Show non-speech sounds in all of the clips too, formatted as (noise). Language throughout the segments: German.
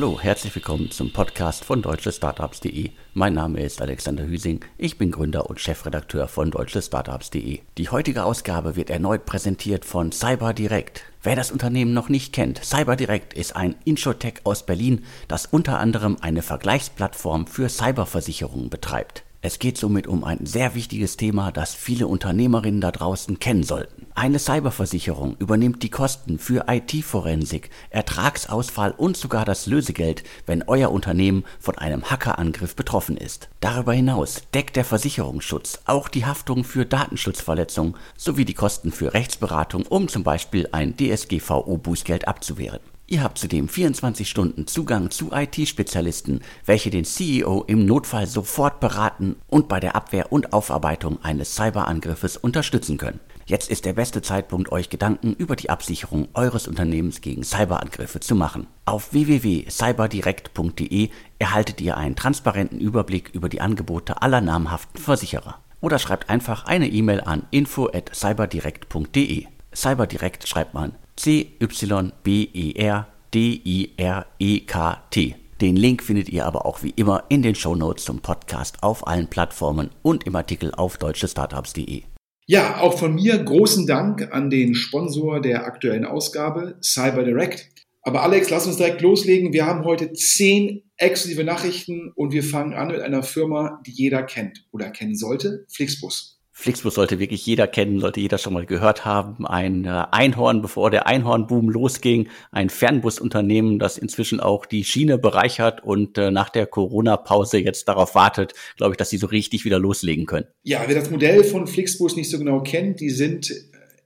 Hallo, herzlich willkommen zum Podcast von deutschestartups.de. Mein Name ist Alexander Hüsing, ich bin Gründer und Chefredakteur von deutschestartups.de. Die heutige Ausgabe wird erneut präsentiert von CyberDirect. Wer das Unternehmen noch nicht kennt, CyberDirect ist ein Insurtech aus Berlin, das unter anderem eine Vergleichsplattform für Cyberversicherungen betreibt. Es geht somit um ein sehr wichtiges Thema, das viele Unternehmerinnen da draußen kennen sollten. Eine Cyberversicherung übernimmt die Kosten für IT-Forensik, Ertragsausfall und sogar das Lösegeld, wenn euer Unternehmen von einem Hackerangriff betroffen ist. Darüber hinaus deckt der Versicherungsschutz auch die Haftung für Datenschutzverletzungen sowie die Kosten für Rechtsberatung, um zum Beispiel ein DSGVO-Bußgeld abzuwehren. Ihr habt zudem 24 Stunden Zugang zu IT-Spezialisten, welche den CEO im Notfall sofort beraten und bei der Abwehr und Aufarbeitung eines Cyberangriffes unterstützen können. Jetzt ist der beste Zeitpunkt, euch Gedanken über die Absicherung eures Unternehmens gegen Cyberangriffe zu machen. Auf www.cyberdirekt.de erhaltet ihr einen transparenten Überblick über die Angebote aller namhaften Versicherer. Oder schreibt einfach eine E-Mail an info@cyberdirekt.de. Cyberdirekt schreibt man C-Y-B-E-R-D-I-R-E-K-T. Den Link findet ihr aber auch wie immer in den Shownotes zum Podcast auf allen Plattformen und im Artikel auf deutschestartups.de. Ja, auch von mir großen Dank an den Sponsor der aktuellen Ausgabe, CyberDirect. Aber Alex, lass uns direkt loslegen. Wir haben heute zehn exklusive Nachrichten und wir fangen an mit einer Firma, die jeder kennt oder kennen sollte, Flixbus. Flixbus sollte wirklich jeder kennen, sollte jeder schon mal gehört haben. Ein äh, Einhorn, bevor der Einhornboom losging, ein Fernbusunternehmen, das inzwischen auch die Schiene bereichert und äh, nach der Corona-Pause jetzt darauf wartet, glaube ich, dass sie so richtig wieder loslegen können. Ja, wer das Modell von Flixbus nicht so genau kennt, die sind, äh,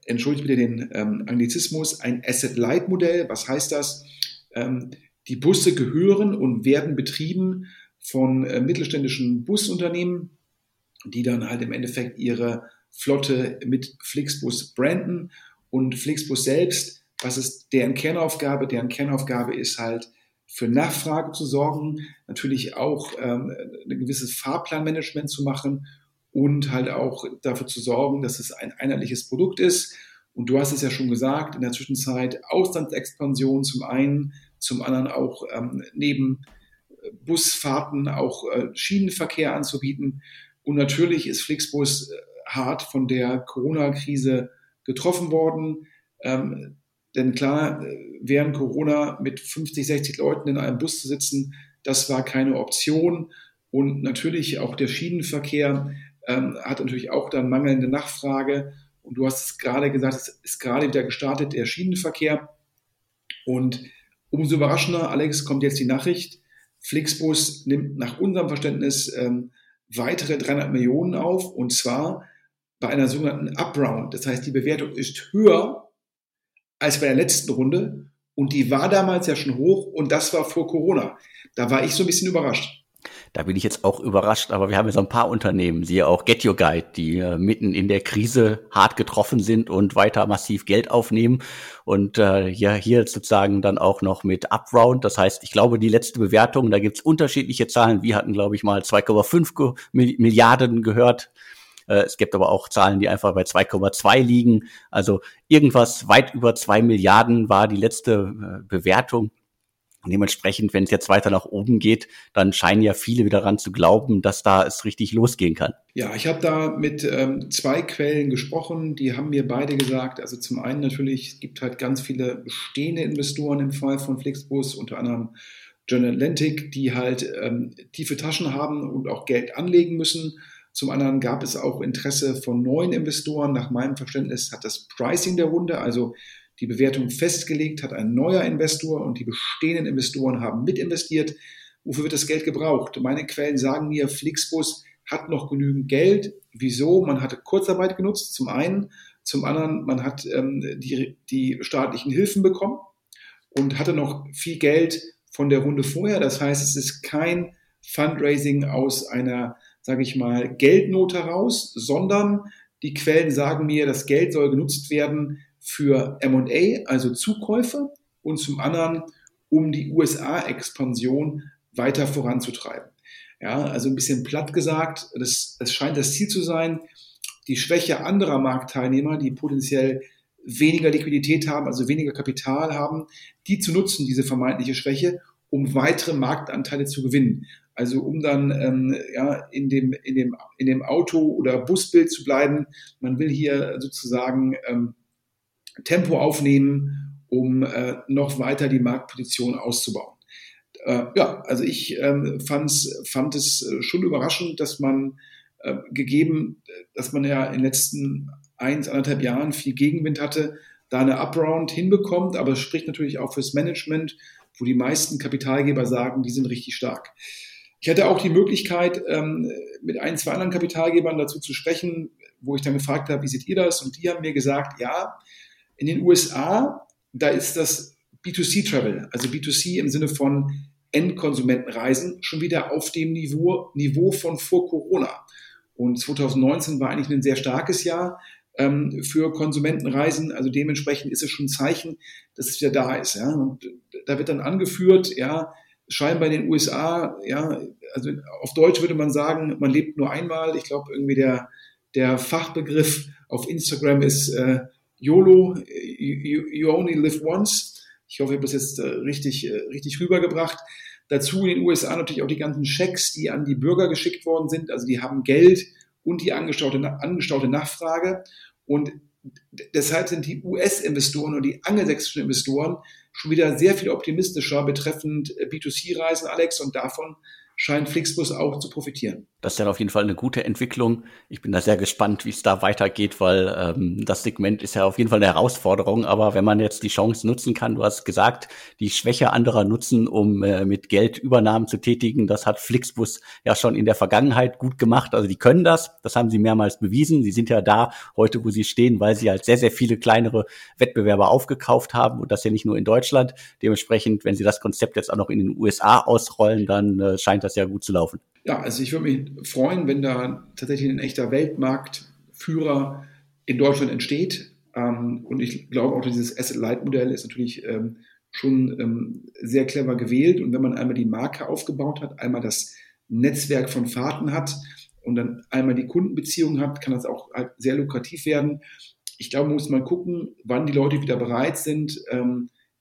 entschuldigt bitte den ähm, Anglizismus, ein Asset-Light-Modell. Was heißt das? Ähm, die Busse gehören und werden betrieben von äh, mittelständischen Busunternehmen, die dann halt im Endeffekt ihre Flotte mit Flixbus branden und Flixbus selbst, was ist deren Kernaufgabe? Deren Kernaufgabe ist halt für Nachfrage zu sorgen, natürlich auch ähm, ein gewisses Fahrplanmanagement zu machen und halt auch dafür zu sorgen, dass es ein einheitliches Produkt ist. Und du hast es ja schon gesagt, in der Zwischenzeit Auslandsexpansion zum einen, zum anderen auch ähm, neben Busfahrten auch äh, Schienenverkehr anzubieten. Und natürlich ist Flixbus äh, hart von der Corona-Krise getroffen worden. Ähm, denn klar, äh, während Corona mit 50, 60 Leuten in einem Bus zu sitzen, das war keine Option. Und natürlich auch der Schienenverkehr ähm, hat natürlich auch dann mangelnde Nachfrage. Und du hast es gerade gesagt, es ist gerade wieder gestartet, der Schienenverkehr. Und umso überraschender, Alex, kommt jetzt die Nachricht, Flixbus nimmt nach unserem Verständnis ähm, weitere 300 Millionen auf und zwar bei einer sogenannten Upround. Das heißt, die Bewertung ist höher als bei der letzten Runde und die war damals ja schon hoch und das war vor Corona. Da war ich so ein bisschen überrascht. Da bin ich jetzt auch überrascht, aber wir haben ja so ein paar Unternehmen, siehe auch Get Your Guide, die äh, mitten in der Krise hart getroffen sind und weiter massiv Geld aufnehmen. Und äh, ja, hier sozusagen dann auch noch mit Upround. Das heißt, ich glaube, die letzte Bewertung, da gibt's unterschiedliche Zahlen. Wir hatten, glaube ich, mal 2,5 Milliarden gehört. Äh, es gibt aber auch Zahlen, die einfach bei 2,2 liegen. Also irgendwas weit über zwei Milliarden war die letzte äh, Bewertung. Und dementsprechend, wenn es jetzt weiter nach oben geht, dann scheinen ja viele wieder daran zu glauben, dass da es richtig losgehen kann. Ja, ich habe da mit ähm, zwei Quellen gesprochen, die haben mir beide gesagt, also zum einen natürlich, es gibt halt ganz viele bestehende Investoren im Fall von Flixbus, unter anderem General Atlantic, die halt ähm, tiefe Taschen haben und auch Geld anlegen müssen. Zum anderen gab es auch Interesse von neuen Investoren. Nach meinem Verständnis hat das Pricing der Runde, also die Bewertung festgelegt hat ein neuer Investor und die bestehenden Investoren haben mitinvestiert. Wofür wird das Geld gebraucht? Meine Quellen sagen mir, Flixbus hat noch genügend Geld. Wieso? Man hatte Kurzarbeit genutzt, zum einen. Zum anderen, man hat ähm, die, die staatlichen Hilfen bekommen und hatte noch viel Geld von der Runde vorher. Das heißt, es ist kein Fundraising aus einer, sage ich mal, Geldnot heraus, sondern die Quellen sagen mir, das Geld soll genutzt werden für MA, also Zukäufe, und zum anderen, um die USA-Expansion weiter voranzutreiben. Ja, also ein bisschen platt gesagt, das, das scheint das Ziel zu sein, die Schwäche anderer Marktteilnehmer, die potenziell weniger Liquidität haben, also weniger Kapital haben, die zu nutzen, diese vermeintliche Schwäche, um weitere Marktanteile zu gewinnen. Also um dann ähm, ja, in, dem, in, dem, in dem Auto- oder Busbild zu bleiben. Man will hier sozusagen ähm, Tempo aufnehmen, um äh, noch weiter die Marktposition auszubauen. Äh, ja, also ich ähm, fand es äh, schon überraschend, dass man äh, gegeben, dass man ja in den letzten eins, anderthalb Jahren viel Gegenwind hatte, da eine Upround hinbekommt, aber es spricht natürlich auch fürs Management, wo die meisten Kapitalgeber sagen, die sind richtig stark. Ich hatte auch die Möglichkeit, ähm, mit ein, zwei anderen Kapitalgebern dazu zu sprechen, wo ich dann gefragt habe, wie seht ihr das? Und die haben mir gesagt, ja, in den USA, da ist das B2C-Travel, also B2C im Sinne von Endkonsumentenreisen, schon wieder auf dem Niveau, Niveau von vor Corona. Und 2019 war eigentlich ein sehr starkes Jahr ähm, für Konsumentenreisen. Also dementsprechend ist es schon ein Zeichen, dass es wieder da ist. Ja? Und da wird dann angeführt, ja, scheinbar in den USA, ja, also auf Deutsch würde man sagen, man lebt nur einmal. Ich glaube, irgendwie der, der Fachbegriff auf Instagram ist äh, YOLO, you, you, only live once. Ich hoffe, ich habe das jetzt äh, richtig, äh, richtig rübergebracht. Dazu in den USA natürlich auch die ganzen Schecks, die an die Bürger geschickt worden sind. Also die haben Geld und die angestaute, angestaute Nachfrage. Und deshalb sind die US-Investoren und die angelsächsischen Investoren schon wieder sehr viel optimistischer betreffend äh, B2C-Reisen, Alex, und davon scheint Flixbus auch zu profitieren. Das ist dann auf jeden Fall eine gute Entwicklung. Ich bin da sehr gespannt, wie es da weitergeht, weil ähm, das Segment ist ja auf jeden Fall eine Herausforderung. Aber wenn man jetzt die Chance nutzen kann, du hast gesagt, die Schwäche anderer nutzen, um äh, mit Geld Übernahmen zu tätigen, das hat Flixbus ja schon in der Vergangenheit gut gemacht. Also die können das, das haben sie mehrmals bewiesen. Sie sind ja da heute, wo sie stehen, weil sie halt sehr, sehr viele kleinere Wettbewerber aufgekauft haben und das ja nicht nur in Deutschland. Dementsprechend, wenn sie das Konzept jetzt auch noch in den USA ausrollen, dann äh, scheint das ja gut zu laufen. Ja, also ich würde mich freuen, wenn da tatsächlich ein echter Weltmarktführer in Deutschland entsteht. Ähm, und ich glaube auch, dieses Asset-Light-Modell ist natürlich ähm, schon ähm, sehr clever gewählt. Und wenn man einmal die Marke aufgebaut hat, einmal das Netzwerk von Fahrten hat und dann einmal die Kundenbeziehung hat, kann das auch halt sehr lukrativ werden. Ich glaube, man muss mal gucken, wann die Leute wieder bereit sind,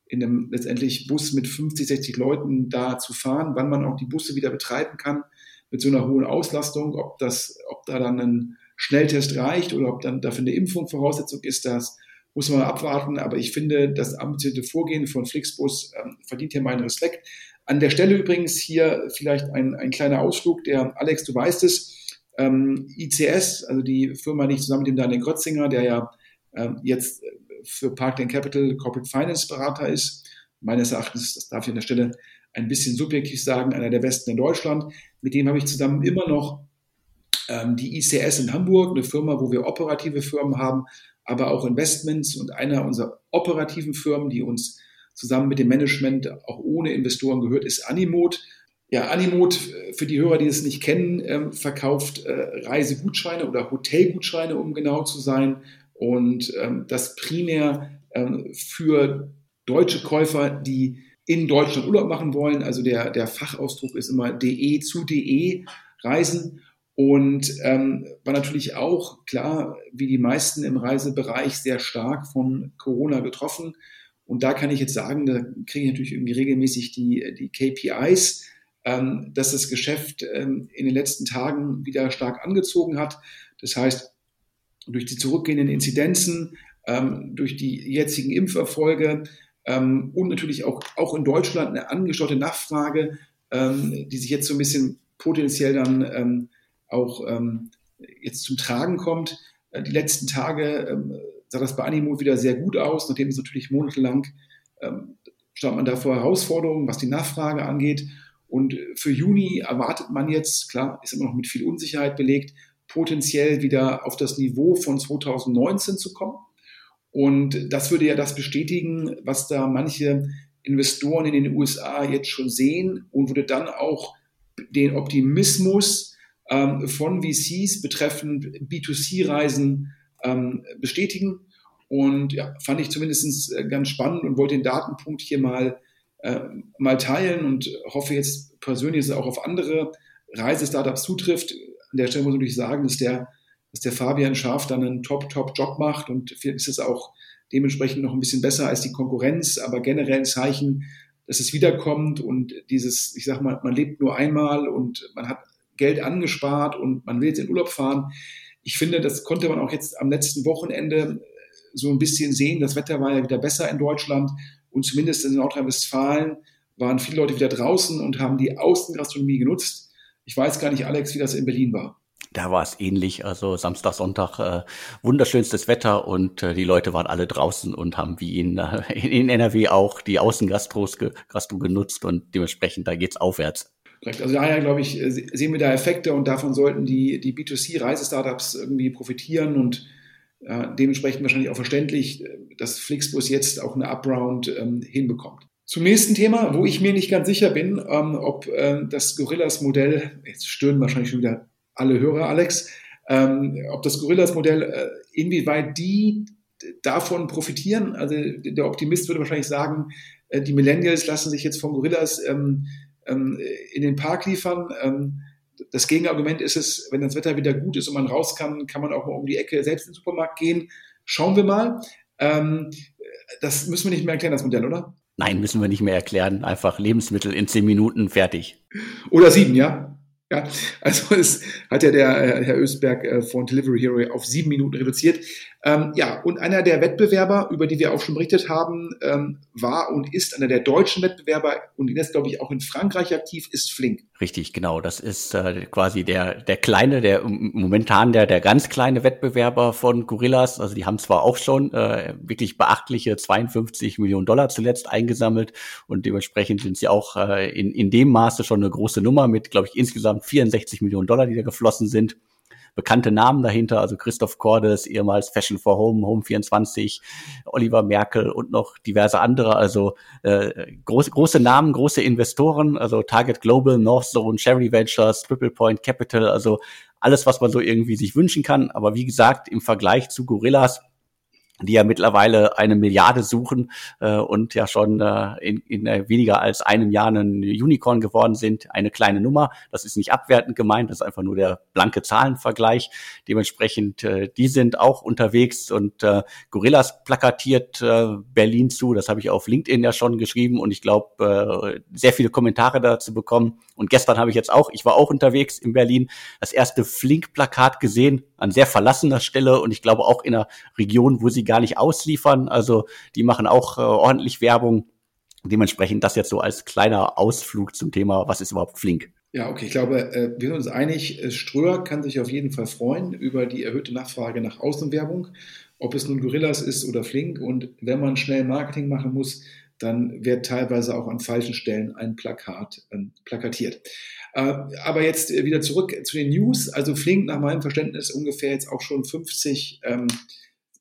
in einem letztendlich Bus mit 50, 60 Leuten da zu fahren, wann man auch die Busse wieder betreiben kann mit so einer hohen Auslastung, ob das, ob da dann ein Schnelltest reicht oder ob dann dafür eine Impfung Voraussetzung ist, das muss man abwarten. Aber ich finde, das ambitionierte Vorgehen von Flixbus ähm, verdient hier meinen Respekt. An der Stelle übrigens hier vielleicht ein, ein kleiner Ausflug, der Alex, du weißt es, ähm, ICS, also die Firma, die zusammen mit dem Daniel Grotzinger, der ja ähm, jetzt für Parkland Capital Corporate Finance Berater ist, meines Erachtens, das darf ich an der Stelle ein bisschen subjektiv sagen, einer der besten in Deutschland. Mit dem habe ich zusammen immer noch ähm, die ICS in Hamburg, eine Firma, wo wir operative Firmen haben, aber auch Investments und einer unserer operativen Firmen, die uns zusammen mit dem Management auch ohne Investoren gehört, ist Animot. Ja, Animot, für die Hörer, die es nicht kennen, ähm, verkauft äh, Reisegutscheine oder Hotelgutscheine, um genau zu sein. Und ähm, das primär ähm, für deutsche Käufer, die in Deutschland Urlaub machen wollen. Also der, der Fachausdruck ist immer DE zu DE Reisen. Und ähm, war natürlich auch klar, wie die meisten im Reisebereich sehr stark von Corona getroffen. Und da kann ich jetzt sagen, da kriege ich natürlich irgendwie regelmäßig die, die KPIs, ähm, dass das Geschäft ähm, in den letzten Tagen wieder stark angezogen hat. Das heißt, durch die zurückgehenden Inzidenzen, ähm, durch die jetzigen Impferfolge, ähm, und natürlich auch, auch in Deutschland eine angestaute Nachfrage, ähm, die sich jetzt so ein bisschen potenziell dann ähm, auch ähm, jetzt zum Tragen kommt. Äh, die letzten Tage ähm, sah das bei Animo wieder sehr gut aus, nachdem es natürlich monatelang ähm, stand man da vor Herausforderungen, was die Nachfrage angeht. Und für Juni erwartet man jetzt, klar, ist immer noch mit viel Unsicherheit belegt, potenziell wieder auf das Niveau von 2019 zu kommen. Und das würde ja das bestätigen, was da manche Investoren in den USA jetzt schon sehen und würde dann auch den Optimismus ähm, von VCs betreffend B2C-Reisen ähm, bestätigen. Und ja, fand ich zumindest äh, ganz spannend und wollte den Datenpunkt hier mal, äh, mal teilen und hoffe jetzt persönlich, dass es auch auf andere Reisestartups zutrifft. An der Stelle muss ich natürlich sagen, dass der dass der Fabian Scharf dann einen Top-Top-Job macht und ist es auch dementsprechend noch ein bisschen besser als die Konkurrenz, aber generell ein Zeichen, dass es wiederkommt und dieses, ich sag mal, man lebt nur einmal und man hat Geld angespart und man will jetzt in Urlaub fahren. Ich finde, das konnte man auch jetzt am letzten Wochenende so ein bisschen sehen. Das Wetter war ja wieder besser in Deutschland und zumindest in Nordrhein-Westfalen waren viele Leute wieder draußen und haben die Außengastronomie genutzt. Ich weiß gar nicht, Alex, wie das in Berlin war. Da war es ähnlich. Also Samstag, Sonntag äh, wunderschönstes Wetter und äh, die Leute waren alle draußen und haben wie in, äh, (laughs) in NRW auch die Außengastros ge, Gastro genutzt und dementsprechend da geht's aufwärts. Also daher, glaube ich, äh, sehen wir da Effekte und davon sollten die, die B2C-Reisestartups irgendwie profitieren und äh, dementsprechend wahrscheinlich auch verständlich, äh, dass Flixbus jetzt auch eine Upround ähm, hinbekommt. Zum nächsten Thema, wo ich mir nicht ganz sicher bin, ähm, ob äh, das Gorillas-Modell, jetzt stören wahrscheinlich schon wieder alle Hörer, Alex, ähm, ob das Gorillas-Modell, äh, inwieweit die davon profitieren. Also der Optimist würde wahrscheinlich sagen, äh, die Millennials lassen sich jetzt von Gorillas ähm, ähm, in den Park liefern. Ähm, das Gegenargument ist es, wenn das Wetter wieder gut ist und man raus kann, kann man auch mal um die Ecke selbst in den Supermarkt gehen. Schauen wir mal. Ähm, das müssen wir nicht mehr erklären, das Modell, oder? Nein, müssen wir nicht mehr erklären. Einfach Lebensmittel in zehn Minuten fertig. Oder sieben, ja? Ja, also es hat ja der äh, Herr Ösberg äh, von Delivery Hero auf sieben Minuten reduziert. Ähm, ja, und einer der Wettbewerber, über die wir auch schon berichtet haben, ähm, war und ist einer der deutschen Wettbewerber und ist, glaube ich, auch in Frankreich aktiv, ist Flink. Richtig, genau. Das ist äh, quasi der, der kleine, der momentan der, der ganz kleine Wettbewerber von Gorillas. Also die haben zwar auch schon äh, wirklich beachtliche 52 Millionen Dollar zuletzt eingesammelt und dementsprechend sind sie auch äh, in, in dem Maße schon eine große Nummer mit, glaube ich, insgesamt 64 Millionen Dollar, die da geflossen sind bekannte Namen dahinter, also Christoph Cordes, ehemals Fashion for Home, Home 24, Oliver Merkel und noch diverse andere, also äh, große, große Namen, große Investoren, also Target Global, North Zone, Cherry Ventures, Triple Point Capital, also alles, was man so irgendwie sich wünschen kann. Aber wie gesagt, im Vergleich zu Gorillas die ja mittlerweile eine Milliarde suchen äh, und ja schon äh, in, in weniger als einem Jahr ein Unicorn geworden sind. Eine kleine Nummer. Das ist nicht abwertend gemeint, das ist einfach nur der blanke Zahlenvergleich. Dementsprechend, äh, die sind auch unterwegs und äh, Gorillas plakatiert äh, Berlin zu. Das habe ich auf LinkedIn ja schon geschrieben und ich glaube, äh, sehr viele Kommentare dazu bekommen. Und gestern habe ich jetzt auch, ich war auch unterwegs in Berlin, das erste Flink-Plakat gesehen an sehr verlassener Stelle und ich glaube auch in einer Region, wo sie gar nicht ausliefern. Also die machen auch äh, ordentlich Werbung. Dementsprechend das jetzt so als kleiner Ausflug zum Thema, was ist überhaupt Flink? Ja, okay, ich glaube, äh, wir sind uns einig, äh, Ströer kann sich auf jeden Fall freuen über die erhöhte Nachfrage nach Außenwerbung, ob es nun Gorillas ist oder Flink. Und wenn man schnell Marketing machen muss, dann wird teilweise auch an falschen Stellen ein Plakat ähm, plakatiert. Äh, aber jetzt äh, wieder zurück zu den News. Also Flink nach meinem Verständnis ungefähr jetzt auch schon 50, ähm,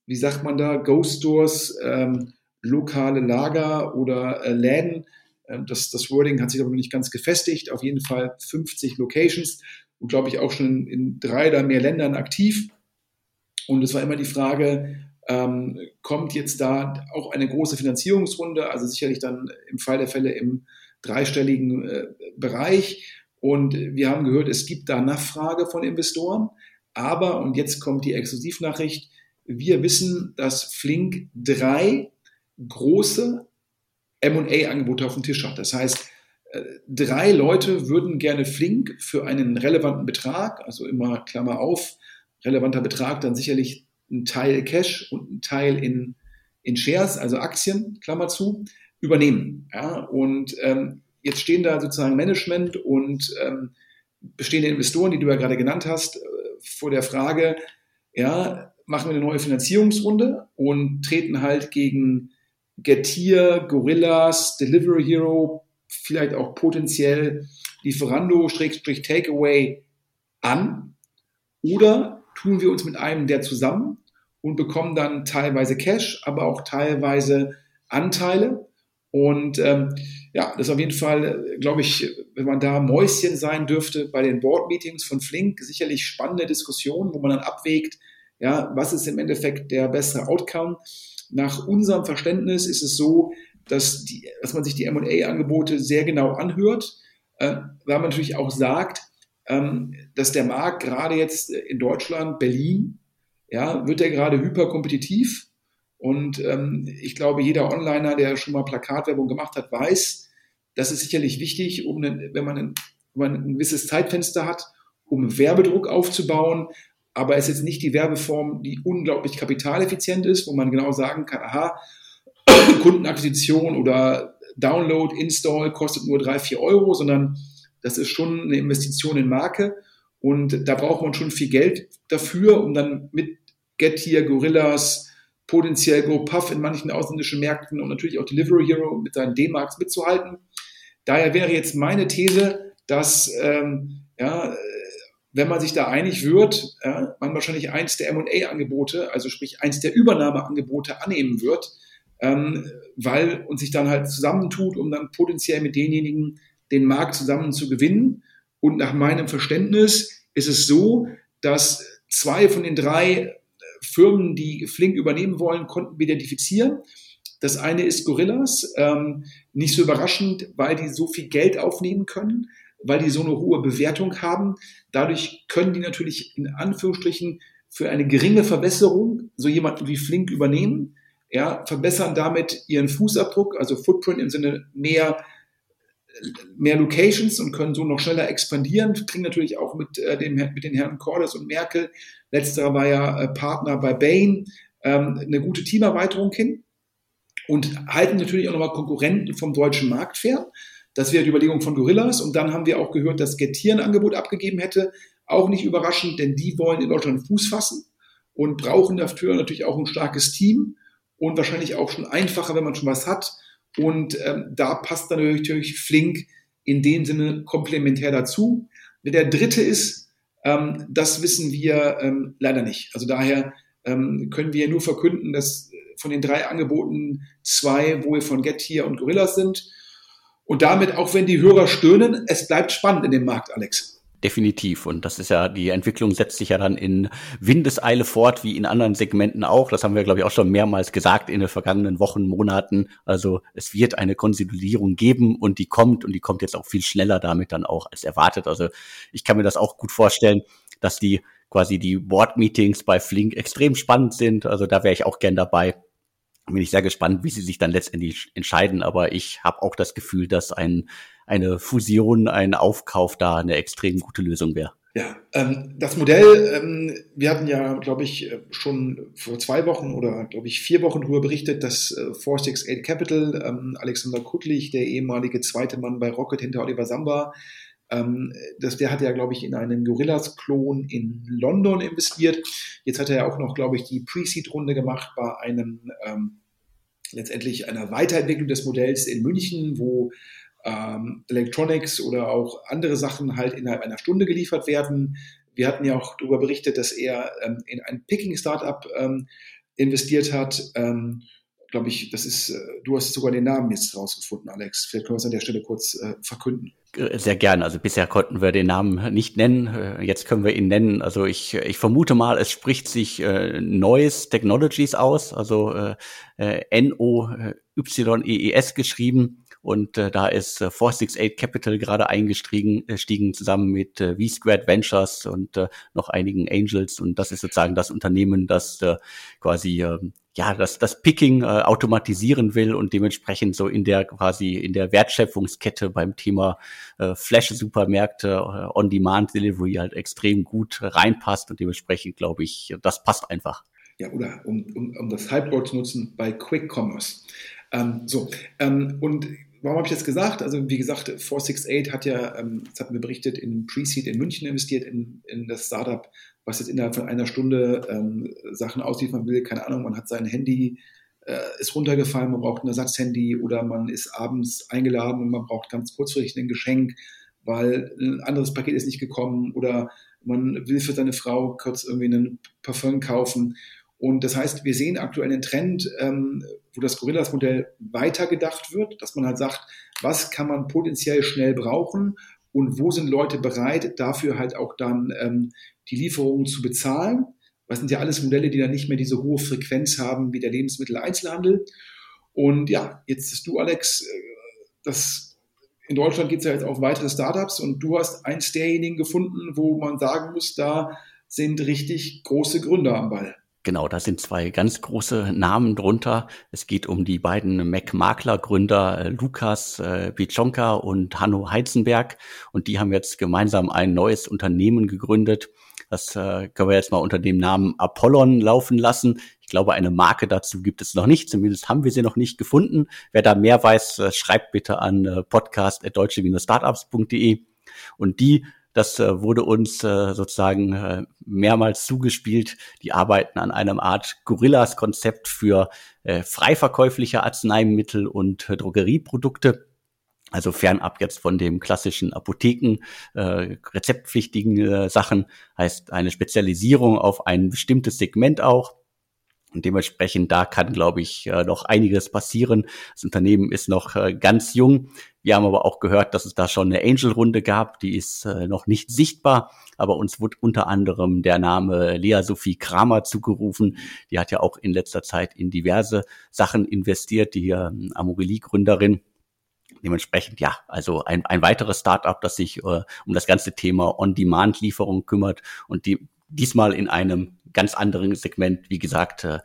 wie sagt man da, Ghost Stores, ähm, lokale Lager oder äh, Läden. Ähm, das, das Wording hat sich aber noch nicht ganz gefestigt. Auf jeden Fall 50 Locations und glaube ich auch schon in drei oder mehr Ländern aktiv. Und es war immer die Frage, ähm, kommt jetzt da auch eine große Finanzierungsrunde, also sicherlich dann im Fall der Fälle im dreistelligen äh, Bereich. Und wir haben gehört, es gibt da Nachfrage von Investoren. Aber, und jetzt kommt die Exklusivnachricht, wir wissen, dass Flink drei große MA-Angebote auf dem Tisch hat. Das heißt, äh, drei Leute würden gerne Flink für einen relevanten Betrag, also immer Klammer auf, relevanter Betrag, dann sicherlich ein Teil Cash und ein Teil in, in Shares, also Aktien, Klammer zu, übernehmen. Ja, und ähm, jetzt stehen da sozusagen Management und ähm, bestehende Investoren, die du ja gerade genannt hast, äh, vor der Frage, ja, machen wir eine neue Finanzierungsrunde und treten halt gegen Getir, Gorillas, Delivery Hero, vielleicht auch potenziell Lieferando, Schrägstrich Takeaway an? Oder tun wir uns mit einem der zusammen und bekommen dann teilweise Cash, aber auch teilweise Anteile? Und ähm, ja, das ist auf jeden Fall, glaube ich, wenn man da Mäuschen sein dürfte bei den Board-Meetings von Flink, sicherlich spannende Diskussion, wo man dann abwägt, ja, was ist im Endeffekt der bessere Outcome? Nach unserem Verständnis ist es so, dass, die, dass man sich die M&A-Angebote sehr genau anhört, äh, weil man natürlich auch sagt, ähm, dass der Markt gerade jetzt in Deutschland, Berlin, ja, wird der gerade hyperkompetitiv und ähm, ich glaube, jeder Onliner, der schon mal Plakatwerbung gemacht hat, weiß, Das ist sicherlich wichtig, um einen, wenn, man ein, wenn man ein gewisses Zeitfenster hat, um Werbedruck aufzubauen. Aber es ist jetzt nicht die Werbeform, die unglaublich kapitaleffizient ist, wo man genau sagen kann, aha, (clears throat) Kundenakquisition oder Download, Install kostet nur drei, vier Euro, sondern das ist schon eine Investition in Marke. Und da braucht man schon viel Geld dafür, um dann mit Getir, Gorillas, potenziell GoPuff in manchen ausländischen Märkten und natürlich auch Delivery Hero mit seinen D-Marks mitzuhalten. Daher wäre jetzt meine These, dass ähm, ja, wenn man sich da einig wird, ja, man wahrscheinlich eins der M&A-Angebote, also sprich eins der Übernahmeangebote annehmen wird, ähm, weil und sich dann halt zusammentut, um dann potenziell mit denjenigen den Markt zusammen zu gewinnen. Und nach meinem Verständnis ist es so, dass zwei von den drei Firmen, die Flink übernehmen wollen, konnten wir identifizieren. Das eine ist Gorillas, ähm, nicht so überraschend, weil die so viel Geld aufnehmen können, weil die so eine hohe Bewertung haben. Dadurch können die natürlich in Anführungsstrichen für eine geringe Verbesserung so jemanden wie Flink übernehmen, ja, verbessern damit ihren Fußabdruck, also Footprint im Sinne mehr mehr Locations und können so noch schneller expandieren. Kriegen natürlich auch mit, äh, dem, mit den Herren Cordes und Merkel, letzterer war ja äh, Partner bei Bain, ähm, eine gute Teamerweiterung hin und halten natürlich auch nochmal Konkurrenten vom deutschen Markt fern. Das wäre die Überlegung von Gorillas. Und dann haben wir auch gehört, dass Getir ein Angebot abgegeben hätte. Auch nicht überraschend, denn die wollen in Deutschland Fuß fassen und brauchen dafür natürlich auch ein starkes Team und wahrscheinlich auch schon einfacher, wenn man schon was hat. Und ähm, da passt dann natürlich Flink in dem Sinne komplementär dazu. Der dritte ist, ähm, das wissen wir ähm, leider nicht. Also daher ähm, können wir nur verkünden, dass von den drei Angeboten zwei wohl von Getir und Gorillas sind. Und damit, auch wenn die Hörer stöhnen, es bleibt spannend in dem Markt, Alex. Definitiv. Und das ist ja, die Entwicklung setzt sich ja dann in Windeseile fort, wie in anderen Segmenten auch. Das haben wir, glaube ich, auch schon mehrmals gesagt in den vergangenen Wochen, Monaten. Also es wird eine Konsolidierung geben und die kommt und die kommt jetzt auch viel schneller damit dann auch als erwartet. Also ich kann mir das auch gut vorstellen, dass die quasi die Board-Meetings bei Flink extrem spannend sind. Also da wäre ich auch gern dabei bin ich sehr gespannt, wie sie sich dann letztendlich entscheiden. Aber ich habe auch das Gefühl, dass ein, eine Fusion, ein Aufkauf da eine extrem gute Lösung wäre. Ja, ähm, das Modell, ähm, wir hatten ja, glaube ich, schon vor zwei Wochen oder, glaube ich, vier Wochen darüber berichtet, dass äh, 468 Capital, ähm, Alexander Kuttlich, der ehemalige zweite Mann bei Rocket hinter Oliver Samba, ähm, das, der hat ja, glaube ich, in einen Gorillas-Klon in London investiert. Jetzt hat er ja auch noch, glaube ich, die Pre-Seed-Runde gemacht bei einem ähm, letztendlich einer Weiterentwicklung des Modells in München, wo ähm, Electronics oder auch andere Sachen halt innerhalb einer Stunde geliefert werden. Wir hatten ja auch darüber berichtet, dass er ähm, in ein Picking-Startup ähm, investiert hat. Ähm, Glaube ich, das ist, äh, du hast sogar den Namen jetzt rausgefunden, Alex. Vielleicht können wir es an der Stelle kurz äh, verkünden. Sehr gerne. Also bisher konnten wir den Namen nicht nennen. Äh, jetzt können wir ihn nennen. Also ich, ich vermute mal, es spricht sich äh, Neues Technologies aus, also äh, äh N-O-Y-E-E-S geschrieben. Und äh, da ist äh, 468 Capital gerade eingestiegen, äh, stiegen zusammen mit äh, V-Squared Ventures und äh, noch einigen Angels. Und das ist sozusagen das Unternehmen, das äh, quasi äh, ja, das, das Picking äh, automatisieren will und dementsprechend so in der quasi in der Wertschöpfungskette beim Thema äh, Flash-Supermärkte, äh, On-Demand-Delivery halt extrem gut reinpasst und dementsprechend glaube ich, das passt einfach. Ja, oder um, um, um das Halbwort zu nutzen, bei Quick Commerce. Ähm, so, ähm, und warum habe ich das gesagt? Also wie gesagt, 468 hat ja, ähm, das hatten wir berichtet, in Pre-Seed in München investiert, in, in das Startup, was jetzt innerhalb von einer Stunde ähm, Sachen ausliefern will. Keine Ahnung, man hat sein Handy, äh, ist runtergefallen, man braucht ein Ersatzhandy oder man ist abends eingeladen und man braucht ganz kurzfristig ein Geschenk, weil ein anderes Paket ist nicht gekommen oder man will für seine Frau kurz irgendwie einen Parfum kaufen und das heißt, wir sehen aktuell einen Trend, ähm, wo das Gorillas-Modell weitergedacht wird, dass man halt sagt, was kann man potenziell schnell brauchen und wo sind Leute bereit, dafür halt auch dann ähm, die Lieferungen zu bezahlen. Das sind ja alles Modelle, die dann nicht mehr diese hohe Frequenz haben wie der Lebensmitteleinzelhandel. Und ja, jetzt bist du, Alex, äh, das in Deutschland geht es ja jetzt auf weitere Startups und du hast eins derjenigen gefunden, wo man sagen muss, da sind richtig große Gründer am Ball. Genau, da sind zwei ganz große Namen drunter. Es geht um die beiden Mac-Makler-Gründer äh, Lukas äh, Pichonka und Hanno Heizenberg. Und die haben jetzt gemeinsam ein neues Unternehmen gegründet. Das äh, können wir jetzt mal unter dem Namen Apollon laufen lassen. Ich glaube, eine Marke dazu gibt es noch nicht. Zumindest haben wir sie noch nicht gefunden. Wer da mehr weiß, äh, schreibt bitte an äh, podcast.deutsche-startups.de. Und die das äh, wurde uns äh, sozusagen äh, mehrmals zugespielt. Die arbeiten an einem Art Gorillas-Konzept für äh, frei Arzneimittel und Drogerieprodukte. Also fernab jetzt von dem klassischen Apotheken, rezeptpflichtigen Sachen, heißt eine Spezialisierung auf ein bestimmtes Segment auch. Und dementsprechend, da kann, glaube ich, noch einiges passieren. Das Unternehmen ist noch ganz jung. Wir haben aber auch gehört, dass es da schon eine Angel-Runde gab. Die ist äh, noch nicht sichtbar, aber uns wird unter anderem der Name Lea Sophie Kramer zugerufen. Die hat ja auch in letzter Zeit in diverse Sachen investiert, die ähm, Amorelie-Gründerin. Dementsprechend, ja, also ein, ein weiteres Startup, das sich äh, um das ganze Thema On-Demand-Lieferung kümmert und die diesmal in einem ganz anderen Segment, wie gesagt, äh,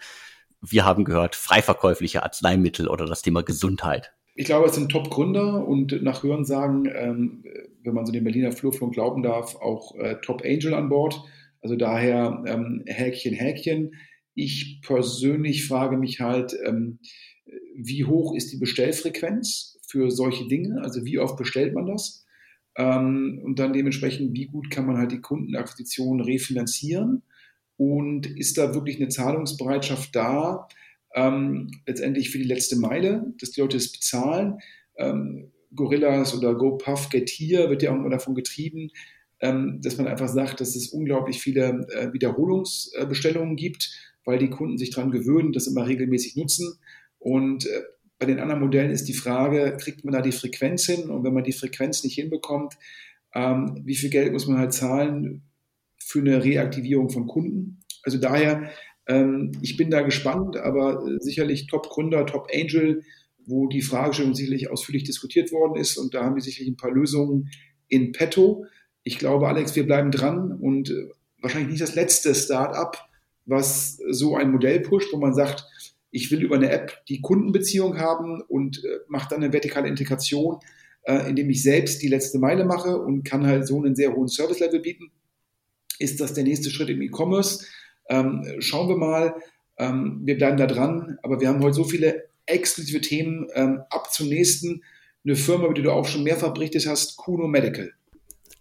wir haben gehört, freiverkäufliche Arzneimittel oder das Thema Gesundheit. Ich glaube, es sind Top-Gründer und nach Hörensagen, ähm, wenn man so den Berliner Flurfunk glauben darf, auch äh, Top-Angel an Bord. Also daher ähm, Häkchen, Häkchen. Ich persönlich frage mich halt, ähm, wie hoch ist die Bestellfrequenz für solche Dinge? Also wie oft bestellt man das? Ähm, und dann dementsprechend, wie gut kann man halt die Kundenakquisition refinanzieren? Und ist da wirklich eine Zahlungsbereitschaft da, ähm, letztendlich für die letzte Meile, dass die Leute es bezahlen? Ähm, Gorillas oder GoPuff, Getir wird ja auch immer davon getrieben, ähm, dass man einfach sagt, dass es unglaublich viele äh, Wiederholungsbestellungen gibt, weil die Kunden sich daran gewöhnen, das immer regelmäßig nutzen. Und äh, bei den anderen Modellen ist die Frage, kriegt man da die Frequenz hin? Und wenn man die Frequenz nicht hinbekommt, ähm, wie viel Geld muss man halt zahlen für eine Reaktivierung von Kunden? Also daher, ich bin da gespannt, aber äh, sicherlich Top-Gründer, Top-Angel, wo die Fragestellung sicherlich ausführlich diskutiert worden ist. Und da haben wir sicherlich ein paar Lösungen in petto. Ich glaube, Alex, wir bleiben dran und äh, wahrscheinlich nicht das letzte Start-up, was so ein Modell pusht, wo man sagt, ich will über eine App die Kundenbeziehung haben und äh, mache dann eine vertikale Integration, äh, indem ich selbst die letzte Meile mache und kann halt so einen sehr hohen Service-Level bieten. Ist das der nächste Schritt im E-Commerce? Ähm, schauen wir mal. Ähm, wir bleiben da dran, aber wir haben heute so viele exklusive Themen. Ähm, ab zum nächsten. Eine Firma, über die du auch schon mehrfach berichtet hast, Kuno Medical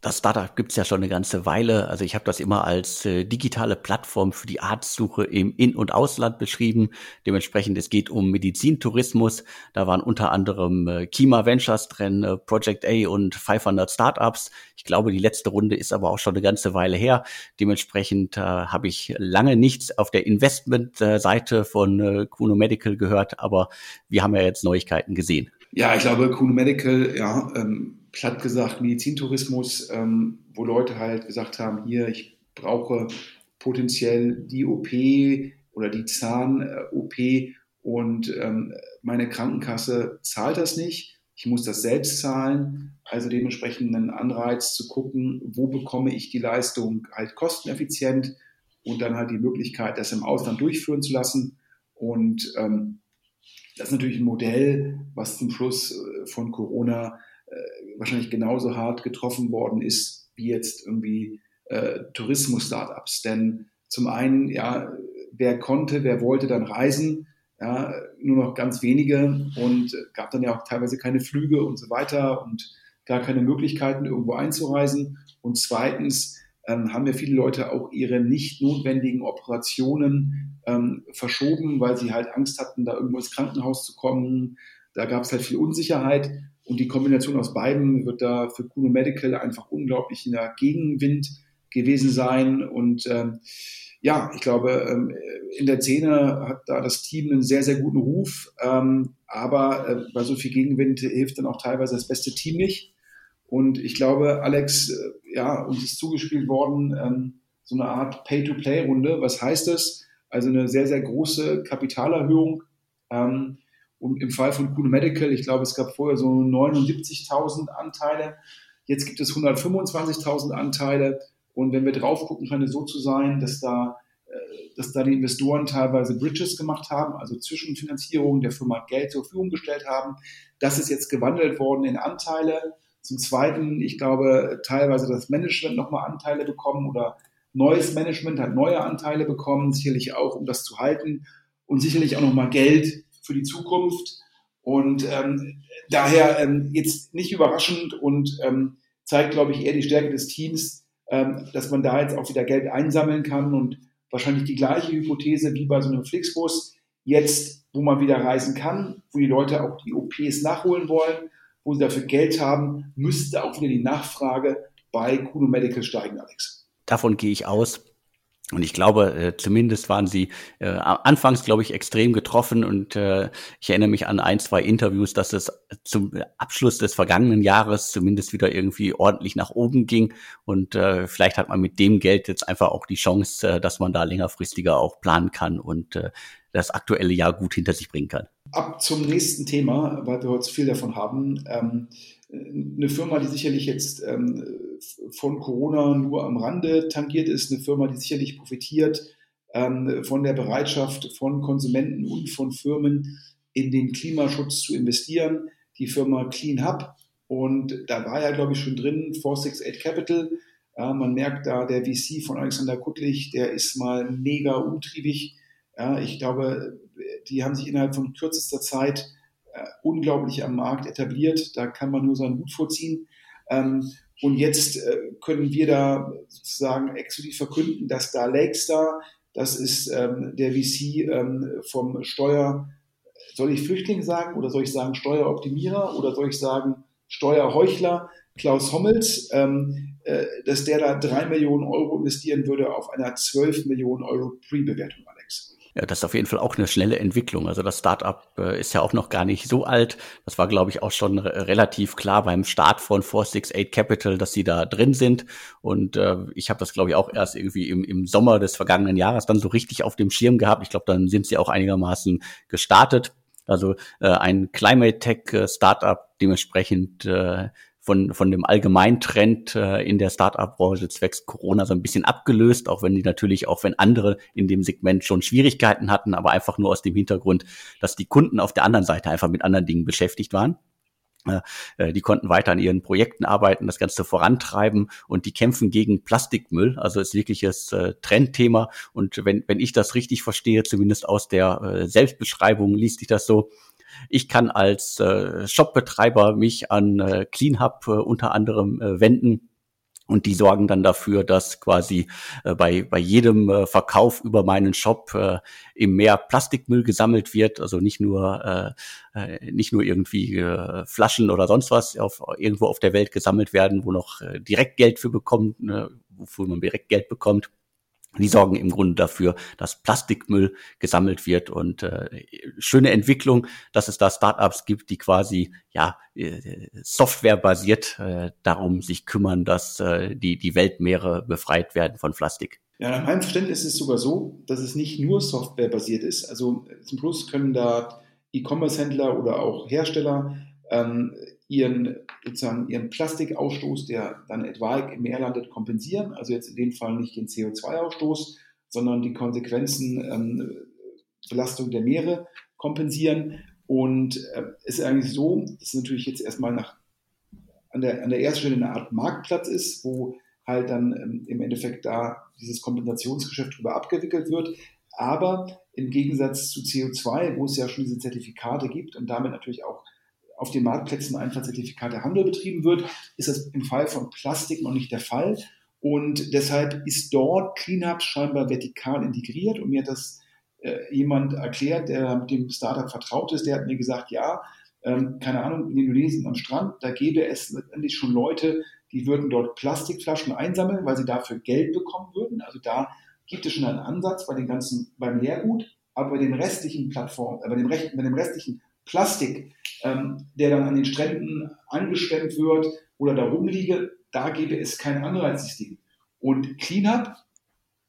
das Startup gibt's ja schon eine ganze Weile. Also ich habe das immer als äh, digitale Plattform für die Arztsuche im In- und Ausland beschrieben. Dementsprechend, es geht um Medizintourismus. Da waren unter anderem äh, Kima Ventures drin, äh, Project A und 500 Startups. Ich glaube, die letzte Runde ist aber auch schon eine ganze Weile her. Dementsprechend äh, habe ich lange nichts auf der Investment-Seite von äh, Kuno Medical gehört, aber wir haben ja jetzt Neuigkeiten gesehen. Ja, ich glaube, Kuno Medical, ja, ähm platt gesagt Medizintourismus, ähm, wo Leute halt gesagt haben, hier, ich brauche potenziell die OP oder die Zahn-OP und ähm, meine Krankenkasse zahlt das nicht. Ich muss das selbst zahlen. Also dementsprechend einen Anreiz zu gucken, wo bekomme ich die Leistung halt kosteneffizient und dann halt die Möglichkeit, das im Ausland durchführen zu lassen. Und ähm, das ist natürlich ein Modell, was zum Schluss äh, von Corona wahrscheinlich genauso hart getroffen worden ist wie jetzt irgendwie äh, Tourismus-Startups. Denn zum einen, ja, wer konnte, wer wollte dann reisen, ja, nur noch ganz wenige und gab dann ja auch teilweise keine Flüge und so weiter und gar keine Möglichkeiten, irgendwo einzureisen. Und zweitens ähm, haben ja viele Leute auch ihre nicht notwendigen Operationen ähm, verschoben, weil sie halt Angst hatten, da irgendwo ins Krankenhaus zu kommen. Da gab es halt viel Unsicherheit. Und die Kombination aus beiden wird da für Kuno Medical einfach unglaublich in der Gegenwind gewesen sein. Und ähm, ja, ich glaube, ähm, in der Szene hat da das Team einen sehr, sehr guten Ruf. Ähm, aber äh, bei so viel Gegenwind hilft dann auch teilweise das beste Team nicht. Und ich glaube, Alex, äh, ja, uns ist zugespielt worden, ähm, so eine Art Pay-to-Play-Runde. Was heißt das? Also eine sehr, sehr große Kapitalerhöhung. Ähm, und im Fall von Kuhn Medical, ich glaube, es gab vorher so 79.000 Anteile. Jetzt gibt es 125.000 Anteile. Und wenn wir drauf gucken, scheint es so zu sein, dass da äh, dass da die Investoren teilweise Bridges gemacht haben, also Zwischenfinanzierungen der Firma Geld zur Verfügung gestellt haben. Das ist jetzt gewandelt worden in Anteile. Zum Zweiten, ich glaube, teilweise das Management nochmal Anteile bekommen oder neues Management hat neue Anteile bekommen, sicherlich auch, um das zu halten und sicherlich auch nochmal Geld für die Zukunft. Und ähm, daher ähm, jetzt nicht überraschend und ähm, zeigt, glaube ich, eher die Stärke des Teams, ähm, dass man da jetzt auch wieder Geld einsammeln kann und wahrscheinlich die gleiche Hypothese wie bei so einem Flixbus. Jetzt, wo man wieder reisen kann, wo die Leute auch die OPs nachholen wollen, wo sie dafür Geld haben, müsste auch wieder die Nachfrage bei Kuno Medical steigen, Alex. Davon gehe ich aus. Und ich glaube, äh, zumindest waren sie äh, anfangs, glaube ich, extrem getroffen. Und äh, ich erinnere mich an ein, zwei Interviews, dass es zum Abschluss des vergangenen Jahres zumindest wieder irgendwie ordentlich nach oben ging. Und äh, vielleicht hat man mit dem Geld jetzt einfach auch die Chance, äh, dass man da längerfristiger auch planen kann und äh, das aktuelle Jahr gut hinter sich bringen kann. Ab zum nächsten Thema, weil wir heute viel davon haben. Ähm, eine Firma, die sicherlich jetzt ähm, von Corona nur am Rande tangiert ist, eine Firma, die sicherlich profitiert ähm, von der Bereitschaft von Konsumenten und von Firmen in den Klimaschutz zu investieren, die Firma Clean Hub. Und da war ja, glaube ich, schon drin 468 Capital. Ja, man merkt da, der VC von Alexander Kuttlich, der ist mal mega umtriebig. Ja, ich glaube, die haben sich innerhalb von kürzester Zeit äh, unglaublich am Markt etabliert. Da kann man nur seinen Hut vorziehen. Ähm, und jetzt äh, können wir da sozusagen exklusiv verkünden, dass da Lakestar, das ist ähm, der VC ähm, vom Steuer, soll ich Flüchtling sagen oder soll ich sagen Steueroptimierer oder soll ich sagen Steuerheuchler, Klaus Hommels, ähm, äh, dass der da drei Millionen Euro investieren würde auf einer 12 Millionen Euro Pre-Bewertung, Alex. Ja, das ist auf jeden Fall auch eine schnelle Entwicklung. Also das Startup äh, ist ja auch noch gar nicht so alt. Das war, glaube ich, auch schon re relativ klar beim Start von 468 Capital, dass sie da drin sind. Und äh, ich habe das, glaube ich, auch erst irgendwie im, im Sommer des vergangenen Jahres dann so richtig auf dem Schirm gehabt. Ich glaube, dann sind sie auch einigermaßen gestartet. Also äh, ein Climate Tech äh, Startup, dementsprechend äh, von, von dem Allgemeintrend äh, in der Startup-Branche zwecks Corona so ein bisschen abgelöst, auch wenn die natürlich, auch wenn andere in dem Segment schon Schwierigkeiten hatten, aber einfach nur aus dem Hintergrund, dass die Kunden auf der anderen Seite einfach mit anderen Dingen beschäftigt waren. Äh, äh, die konnten weiter an ihren Projekten arbeiten, das Ganze vorantreiben und die kämpfen gegen Plastikmüll. Also ist wirkliches äh, Trendthema. Und wenn, wenn ich das richtig verstehe, zumindest aus der äh, Selbstbeschreibung liest sich das so, ich kann als äh, Shopbetreiber mich an äh, CleanHub äh, unter anderem äh, wenden. Und die sorgen dann dafür, dass quasi äh, bei, bei jedem äh, Verkauf über meinen Shop äh, im Meer Plastikmüll gesammelt wird. Also nicht nur, äh, äh, nicht nur irgendwie äh, Flaschen oder sonst was auf, irgendwo auf der Welt gesammelt werden, wo noch äh, direkt Geld für bekommt, ne, wofür man direkt Geld bekommt, die sorgen im Grunde dafür, dass Plastikmüll gesammelt wird und äh, schöne Entwicklung, dass es da Startups gibt, die quasi ja äh, softwarebasiert äh, darum sich kümmern, dass äh, die die Weltmeere befreit werden von Plastik. Ja, nach meinem Verständnis ist es sogar so, dass es nicht nur softwarebasiert ist. Also zum Schluss können da E-Commerce-Händler oder auch Hersteller ähm, ihren, sozusagen ihren Plastikausstoß, der dann etwa im Meer landet, kompensieren. Also jetzt in dem Fall nicht den CO2-Ausstoß, sondern die Konsequenzen ähm, Belastung der Meere kompensieren. Und äh, es ist eigentlich so, dass es natürlich jetzt erstmal nach, an, der, an der ersten Stelle eine Art Marktplatz ist, wo halt dann ähm, im Endeffekt da dieses Kompensationsgeschäft drüber abgewickelt wird. Aber im Gegensatz zu CO2, wo es ja schon diese Zertifikate gibt und damit natürlich auch auf den Marktplätzen einfach Zertifikate Handel betrieben wird, ist das im Fall von Plastik noch nicht der Fall. Und deshalb ist dort Cleanup scheinbar vertikal integriert. Und mir hat das äh, jemand erklärt, der mit dem Startup vertraut ist, der hat mir gesagt, ja, ähm, keine Ahnung, in Indonesien am Strand, da gäbe es letztendlich schon Leute, die würden dort Plastikflaschen einsammeln, weil sie dafür Geld bekommen würden. Also da gibt es schon einen Ansatz bei den ganzen, beim Leergut, aber bei den restlichen Plattformen, äh, bei, dem, bei dem restlichen Plastik, ähm, der dann an den Stränden angestemmt wird oder da rumliege, da gäbe es kein Anreizsystem. Und Cleanup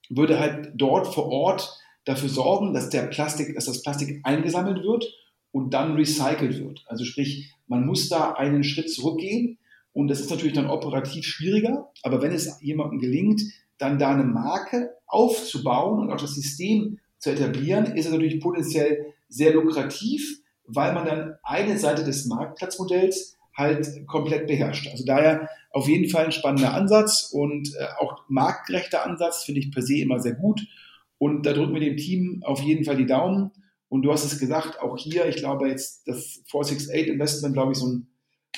würde halt dort vor Ort dafür sorgen, dass der Plastik, dass das Plastik eingesammelt wird und dann recycelt wird. Also sprich, man muss da einen Schritt zurückgehen Und das ist natürlich dann operativ schwieriger. Aber wenn es jemandem gelingt, dann da eine Marke aufzubauen und auch das System zu etablieren, ist es natürlich potenziell sehr lukrativ, weil man dann eine Seite des Marktplatzmodells halt komplett beherrscht. Also daher auf jeden Fall ein spannender Ansatz und äh, auch marktgerechter Ansatz finde ich per se immer sehr gut. Und da drücken wir dem Team auf jeden Fall die Daumen. Und du hast es gesagt, auch hier, ich glaube jetzt das 468 Investment, glaube ich, so ein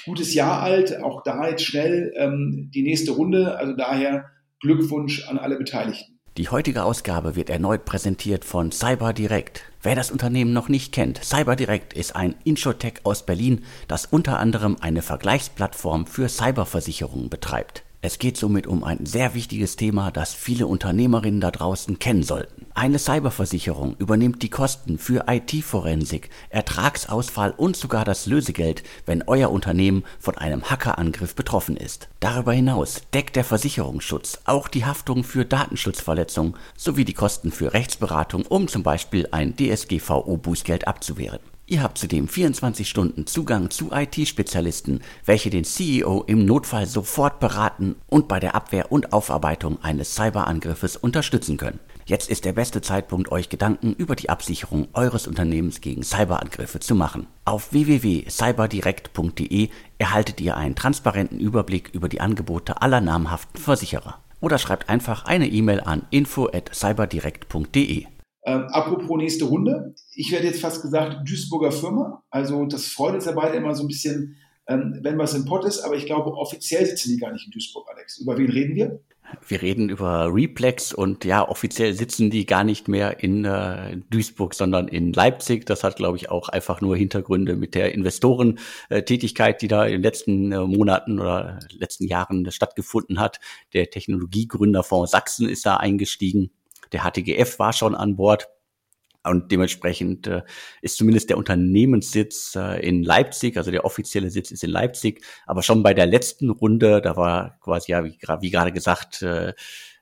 gutes Jahr alt. Auch da jetzt schnell ähm, die nächste Runde. Also daher Glückwunsch an alle Beteiligten. Die heutige Ausgabe wird erneut präsentiert von CyberDirect. Wer das Unternehmen noch nicht kennt, CyberDirect ist ein Inshotech aus Berlin, das unter anderem eine Vergleichsplattform für Cyberversicherungen betreibt. Es geht somit um ein sehr wichtiges Thema, das viele Unternehmerinnen da draußen kennen sollten. Eine Cyberversicherung übernimmt die Kosten für IT-Forensik, Ertragsausfall und sogar das Lösegeld, wenn euer Unternehmen von einem Hackerangriff betroffen ist. Darüber hinaus deckt der Versicherungsschutz auch die Haftung für Datenschutzverletzungen sowie die Kosten für Rechtsberatung, um zum Beispiel ein DSGVO-Bußgeld abzuwehren. Ihr habt zudem 24 Stunden Zugang zu IT-Spezialisten, welche den CEO im Notfall sofort beraten und bei der Abwehr und Aufarbeitung eines Cyberangriffes unterstützen können. Jetzt ist der beste Zeitpunkt, euch Gedanken über die Absicherung eures Unternehmens gegen Cyberangriffe zu machen. Auf www.cyberdirekt.de erhaltet ihr einen transparenten Überblick über die Angebote aller namhaften Versicherer. Oder schreibt einfach eine E-Mail an info@cyberdirekt.de. Ähm, apropos nächste Runde. Ich werde jetzt fast gesagt Duisburger Firma. Also das freut uns ja beide immer so ein bisschen, ähm, wenn was im Pott ist. Aber ich glaube, offiziell sitzen die gar nicht in Duisburg, Alex. Über wen reden wir? Wir reden über Replex und ja, offiziell sitzen die gar nicht mehr in äh, Duisburg, sondern in Leipzig. Das hat, glaube ich, auch einfach nur Hintergründe mit der Investorentätigkeit, die da in den letzten äh, Monaten oder letzten Jahren stattgefunden hat. Der Technologiegründerfonds Sachsen ist da eingestiegen der HTGF war schon an Bord. Und dementsprechend äh, ist zumindest der Unternehmenssitz äh, in Leipzig, also der offizielle Sitz ist in Leipzig. Aber schon bei der letzten Runde, da war quasi, ja, wie, wie gerade gesagt, äh,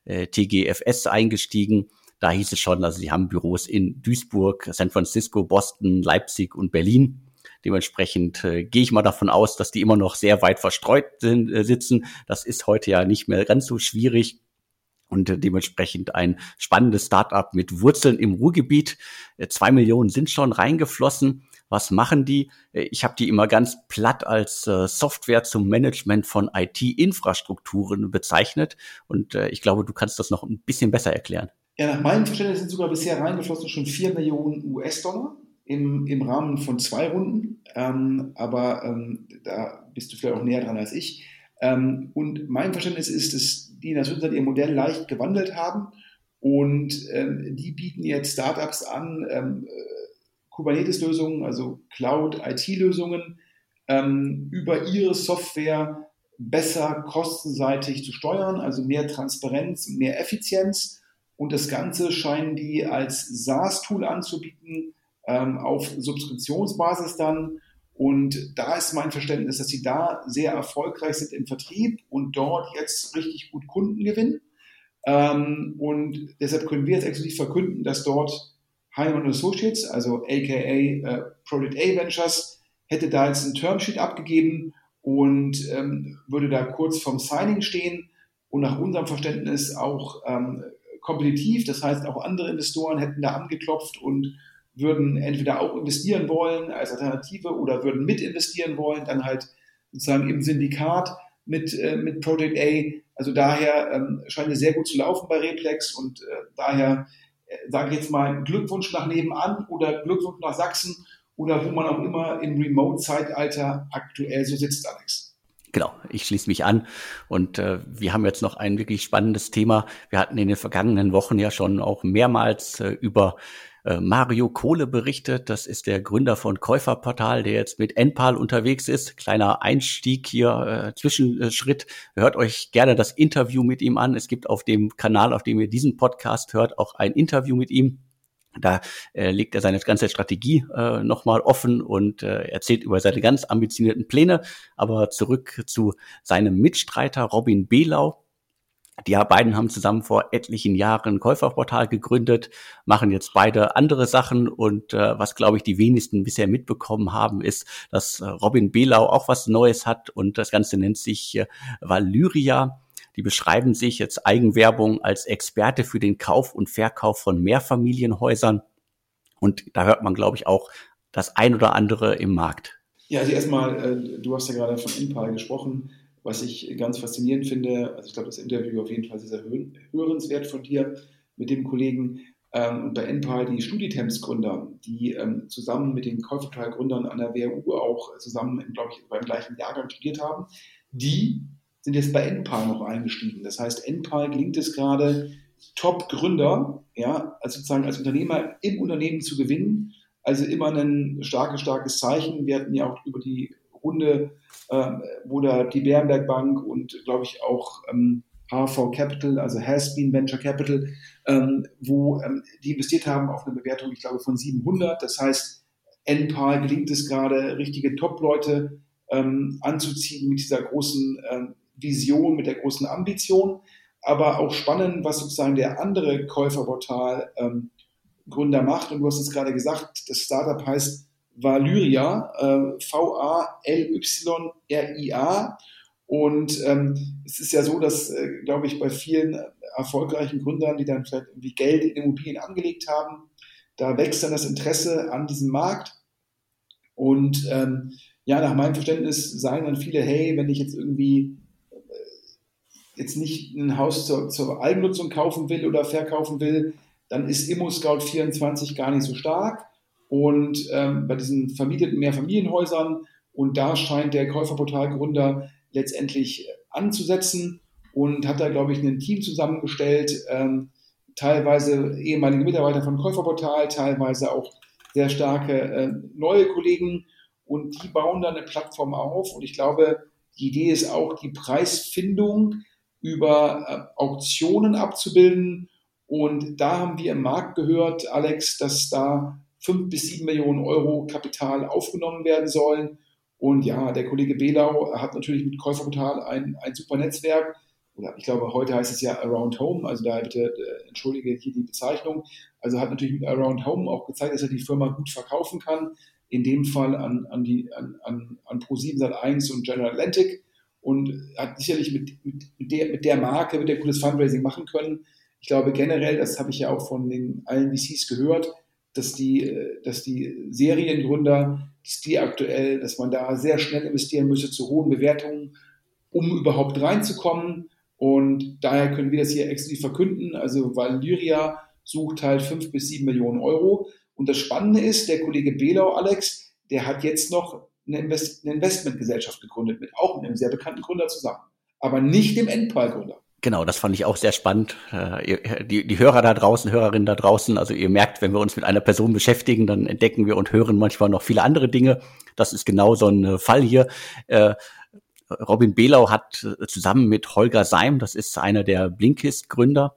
äh TGFS eingestiegen. Da hieß es schon, also sie haben Büros in Duisburg, San Francisco, Boston, Leipzig und Berlin. Dementsprechend äh, gehe ich mal davon aus, dass die immer noch sehr weit verstreut sind, äh, sitzen. Das ist heute ja nicht mehr ganz so schwierig und dementsprechend ein spannendes Startup mit Wurzeln im Ruhrgebiet. Äh, zwei Millionen sind schon reingeflossen. Was machen die? Äh, ich habe die immer ganz platt als äh, Software zum Management von IT-Infrastrukturen bezeichnet. Und ich glaube, du kannst das noch ein bisschen besser erklären. Ja, nach meinem Verständnis sind sogar bisher reingeflossen schon vier Millionen US-Dollar im, im Rahmen von zwei Runden. Ähm, aber ähm, da bist du vielleicht auch näher dran als ich. Ähm, und mein Verständnis ist, dass die in der Zwischenzeit ihr Modell leicht gewandelt haben und ähm, die bieten jetzt Startups an, ähm, Kubernetes-Lösungen, also Cloud-IT-Lösungen, ähm, über ihre Software besser kostenseitig zu steuern, also mehr Transparenz, mehr Effizienz. Und das Ganze scheinen die als SaaS-Tool anzubieten, ähm, auf Subskriptionsbasis dann und da ist mein Verständnis, dass sie da sehr erfolgreich sind im Vertrieb und dort jetzt richtig gut Kunden gewinnen. Ähm, und deshalb können wir jetzt exklusiv verkünden, dass dort Heinemann Associates, also aka äh, Project A Ventures, hätte da jetzt ein Termsheet abgegeben und ähm, würde da kurz vom Signing stehen und nach unserem Verständnis auch ähm, kompetitiv. Das heißt, auch andere Investoren hätten da angeklopft und würden entweder auch investieren wollen als Alternative oder würden mit investieren wollen, dann halt sozusagen im Syndikat mit, äh, mit Project A. Also daher ähm, scheint es sehr gut zu laufen bei Replex und äh, daher äh, sage ich jetzt mal Glückwunsch nach nebenan oder Glückwunsch nach Sachsen oder wo man auch immer im Remote-Zeitalter aktuell so sitzt, Alex. Genau, ich schließe mich an. Und äh, wir haben jetzt noch ein wirklich spannendes Thema. Wir hatten in den vergangenen Wochen ja schon auch mehrmals äh, über Mario Kohle berichtet. Das ist der Gründer von Käuferportal, der jetzt mit Enpal unterwegs ist. Kleiner Einstieg hier, äh, Zwischenschritt. Hört euch gerne das Interview mit ihm an. Es gibt auf dem Kanal, auf dem ihr diesen Podcast hört, auch ein Interview mit ihm. Da äh, legt er seine ganze Strategie äh, nochmal offen und äh, erzählt über seine ganz ambitionierten Pläne. Aber zurück zu seinem Mitstreiter Robin Belau Die beiden haben zusammen vor etlichen Jahren ein Käuferportal gegründet, machen jetzt beide andere Sachen und äh, was, glaube ich, die wenigsten bisher mitbekommen haben, ist, dass äh, Robin Belau auch was Neues hat und das Ganze nennt sich äh, Valyria. Die beschreiben sich jetzt Eigenwerbung als Experte für den Kauf und Verkauf von Mehrfamilienhäusern und da hört man, glaube ich, auch das ein oder andere im Markt. Ja, also erstmal, äh, du hast ja gerade von Impal gesprochen was ich ganz faszinierend finde, also ich glaube, das Interview auf jeden Fall sehr, hörenswert von dir mit dem Kollegen. Ähm, bei NPAL die Studitems-Gründer, die ähm, zusammen mit den Käuferteil-Gründern an der WHU auch zusammen, glaube ich, beim gleichen Jahrgang studiert haben, die sind jetzt bei NPAL noch eingestiegen. Das heißt, NPAL gelingt es gerade, Top-Gründer, ja, also sozusagen als Unternehmer im Unternehmen zu gewinnen. Also immer ein starkes, starkes Zeichen. Wir hatten ja auch über die Runde ähm, wo da die Bärenberg Bank und glaube ich auch ähm, HV Capital, also Has-Been Venture Capital, ähm, wo ähm, die investiert haben auf eine Bewertung, ich glaube, von 700. Das heißt, NPAL gelingt es gerade, richtige Top-Leute ähm, anzuziehen mit dieser großen ähm, Vision, mit der großen Ambition. Aber auch spannend, was sozusagen der andere Käuferportal ähm, Gründer macht. Und du hast es gerade gesagt, das Startup heißt Valyria, äh, V-A-L-Y-R-I-A. Und ähm, es ist ja so, dass, äh, glaube ich, bei vielen erfolgreichen Gründern, die dann vielleicht irgendwie Geld in Immobilien angelegt haben, da wächst dann das Interesse an diesem Markt. Und ähm, ja, nach meinem Verständnis sagen dann viele, hey, wenn ich jetzt irgendwie äh, jetzt nicht ein Haus zur, zur Eigennutzung kaufen will oder verkaufen will, dann ist ImmoScout24 gar nicht so stark und ähm, bei diesen vermieteten Mehrfamilienhäusern. Und da scheint der Käuferportalgründer letztendlich anzusetzen und hat da, glaube ich, ein Team zusammengestellt, ähm, teilweise ehemalige Mitarbeiter von Käuferportal, teilweise auch sehr starke äh, neue Kollegen. Und die bauen dann eine Plattform auf. Und ich glaube, die Idee ist auch, die Preisfindung über äh, Auktionen abzubilden. Und da haben wir im Markt gehört, Alex, dass da fünf bis sieben Millionen Euro Kapital aufgenommen werden sollen. Und ja, der Kollege Belau hat natürlich mit Käuferportal ein, ein super Netzwerk. Oder ich glaube, heute heißt es ja Around Home, also da bitte äh, entschuldige hier die Bezeichnung. Also hat natürlich mit Around Home auch gezeigt, dass er die Firma gut verkaufen kann. In dem Fall an, an, die, an, an, an Pro7 Sat1 und General Atlantic und hat sicherlich mit, mit, mit, der, mit der Marke, mit der cooles Fundraising machen können. Ich glaube generell, das habe ich ja auch von den allen VCs gehört, dass die, äh, dass die Seriengründer, dass die aktuell, dass man da sehr schnell investieren müsse zu hohen Bewertungen, um überhaupt reinzukommen. Und daher können wir das hier exklusiv verkünden. Also Valyria sucht halt fünf bis sieben Millionen Euro. Und das Spannende ist, der Kollege Belau, Alex, der hat jetzt noch eine, Invest eine Investmentgesellschaft gegründet, mit auch einem sehr bekannten Gründer zusammen. Aber nicht dem Endpal-Gründer. Genau, das fand ich auch sehr spannend. Äh, die, die Hörer da draußen, Hörerinnen da draußen, also ihr merkt, wenn wir uns mit einer Person beschäftigen, dann entdecken wir und hören manchmal noch viele andere Dinge. Das ist genau so ein äh, Fall hier. Äh, Robin Belau hat zusammen mit Holger Seim, das ist einer der Blinkist-Gründer,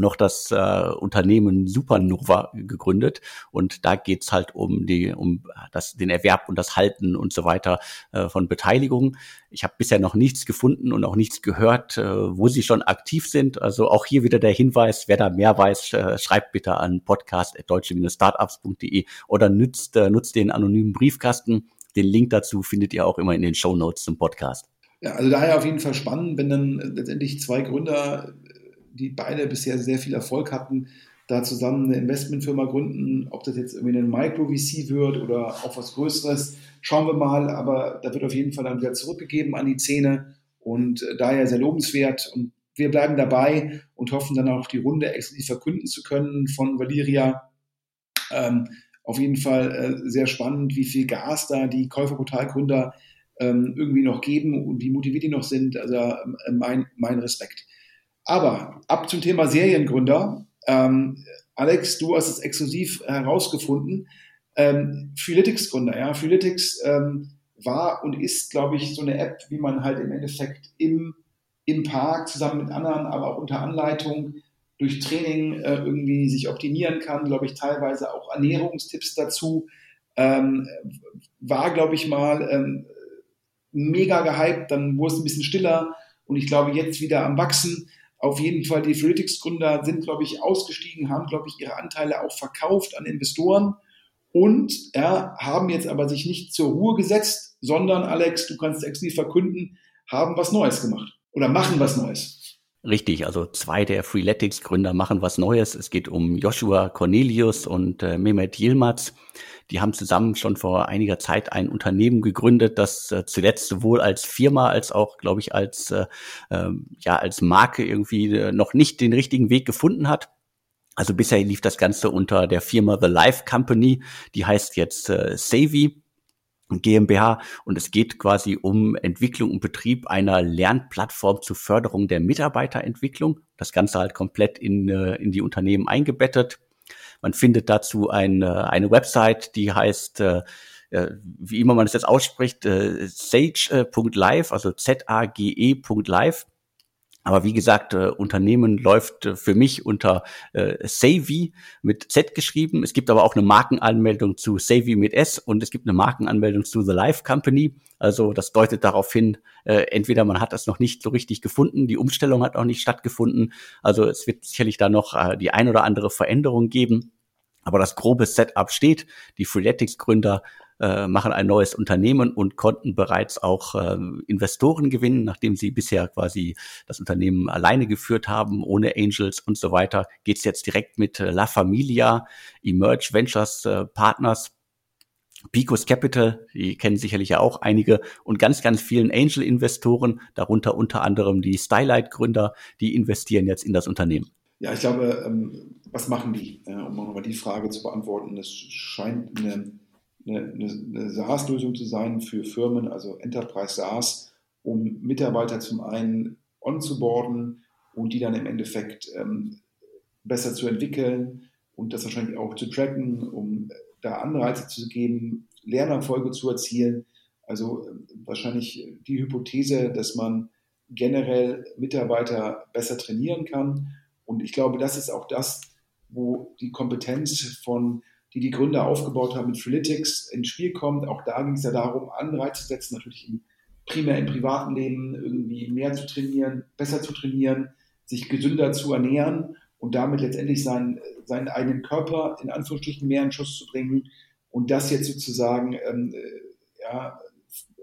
noch das äh, Unternehmen Supernova gegründet und da geht's halt um die um das den Erwerb und das Halten und so weiter äh, von Beteiligungen. Ich habe bisher noch nichts gefunden und auch nichts gehört, äh, wo sie schon aktiv sind. Also auch hier wieder der Hinweis, wer da mehr weiß, äh, schreibt bitte an podcast@deutsche-startups.de oder nutzt äh, nutzt den anonymen Briefkasten. Den Link dazu findet ihr auch immer in den Show Notes zum Podcast. Ja, also daher auf jeden Fall spannend, wenn dann letztendlich zwei Gründer die beide bisher sehr viel Erfolg hatten, da zusammen eine Investmentfirma gründen. Ob das jetzt irgendwie ein Micro-VC wird oder auch was Größeres, schauen wir mal. Aber da wird auf jeden Fall dann wieder zurückgegeben an die Szene und äh, daher sehr lobenswert. Und wir bleiben dabei und hoffen dann auch die Runde exklusiv verkünden zu können von Valeria. Ähm, auf jeden Fall äh, sehr spannend, wie viel Gas da die Käuferportalgründer ähm, irgendwie noch geben und wie motiviert die noch sind. Also äh, mein, mein Respekt. Aber ab zum Thema Seriengründer. Ähm, Alex, du hast es exklusiv herausgefunden. Ähm, Freeletics-Gründer, ja. Freeletics ähm, war und ist, glaube ich, so eine App, wie man halt im Endeffekt im, im Park zusammen mit anderen, aber auch unter Anleitung durch Training äh, irgendwie sich optimieren kann, glaube ich, teilweise auch Ernährungstipps dazu. Ähm, war, glaube ich, mal ähm, mega gehypt, dann wurde es ein bisschen stiller und ich glaube, jetzt wieder am Wachsen. Auf jeden Fall, die Freeletics-Gründer sind, glaube ich, ausgestiegen, haben, glaube ich, ihre Anteile auch verkauft an Investoren und ja, haben jetzt aber sich nicht zur Ruhe gesetzt, sondern, Alex, du kannst exklusiv verkünden, haben was Neues gemacht oder machen was Neues. Richtig, also zwei der Freeletics-Gründer machen was Neues. Es geht um Joshua Cornelius und äh, Mehmet Yilmaz. Die haben zusammen schon vor einiger Zeit ein Unternehmen gegründet, das äh, zuletzt sowohl als Firma als auch, glaube ich, als äh, äh, ja als Marke irgendwie äh, noch nicht den richtigen Weg gefunden hat. Also bisher lief das Ganze unter der Firma The Life Company, die heißt jetzt äh, Savvy. GmbH und es geht quasi um Entwicklung und Betrieb einer Lernplattform zur Förderung der Mitarbeiterentwicklung. Das Ganze halt komplett in, äh, in die Unternehmen eingebettet. Man findet dazu eine, eine Website, die heißt, äh, äh wie immer man es jetzt ausspricht, äh, sage.live, also Z-A-G-E.live. Aber wie gesagt, äh, Unternehmen läuft äh, für mich unter äh, Savvy mit Z geschrieben. Es gibt aber auch eine Markenanmeldung zu Savvy mit S und es gibt eine Markenanmeldung zu The Life Company. Also das deutet darauf hin, äh, entweder man hat das noch nicht so richtig gefunden, die Umstellung hat auch nicht stattgefunden. Also es wird sicherlich da noch äh, die ein oder andere Veränderung geben. Aber das grobe Setup steht. Die Freeletics-Gründer äh, machen ein neues Unternehmen und konnten bereits auch äh, Investoren gewinnen, nachdem sie bisher quasi das Unternehmen alleine geführt haben, ohne Angels und so weiter. Geht's jetzt direkt mit äh, La Familia, Emerge Ventures äh, Partners Picos Capital, die kennen sicherlich ja auch einige und ganz, ganz vielen Angel-Investoren, darunter unter anderem die Stylight-Gründer, die investieren jetzt in das Unternehmen. Ja, ich glaube, ähm, was machen die? Um nochmal die Frage zu beantworten, es scheint eine eine, eine SaaS-Lösung zu sein für Firmen, also Enterprise SaaS, um Mitarbeiter zum einen onzuboarden und die dann im Endeffekt ähm, besser zu entwickeln und das wahrscheinlich auch zu tracken, um da Anreize zu geben, Lernerfolge zu erzielen. Also äh, wahrscheinlich die Hypothese, dass man generell Mitarbeiter besser trainieren kann. Und ich glaube, das ist auch das, wo die Kompetenz von die die Gründer aufgebaut haben mit Freeletics ins Spiel kommt. Auch da ging es ja darum, Anreize zu setzen, natürlich im, primär im privaten Leben irgendwie mehr zu trainieren, besser zu trainieren, sich gesünder zu ernähren und damit letztendlich seinen, seinen eigenen Körper in Anführungsstrichen mehr in Schuss zu bringen und das jetzt sozusagen, ähm, äh, ja,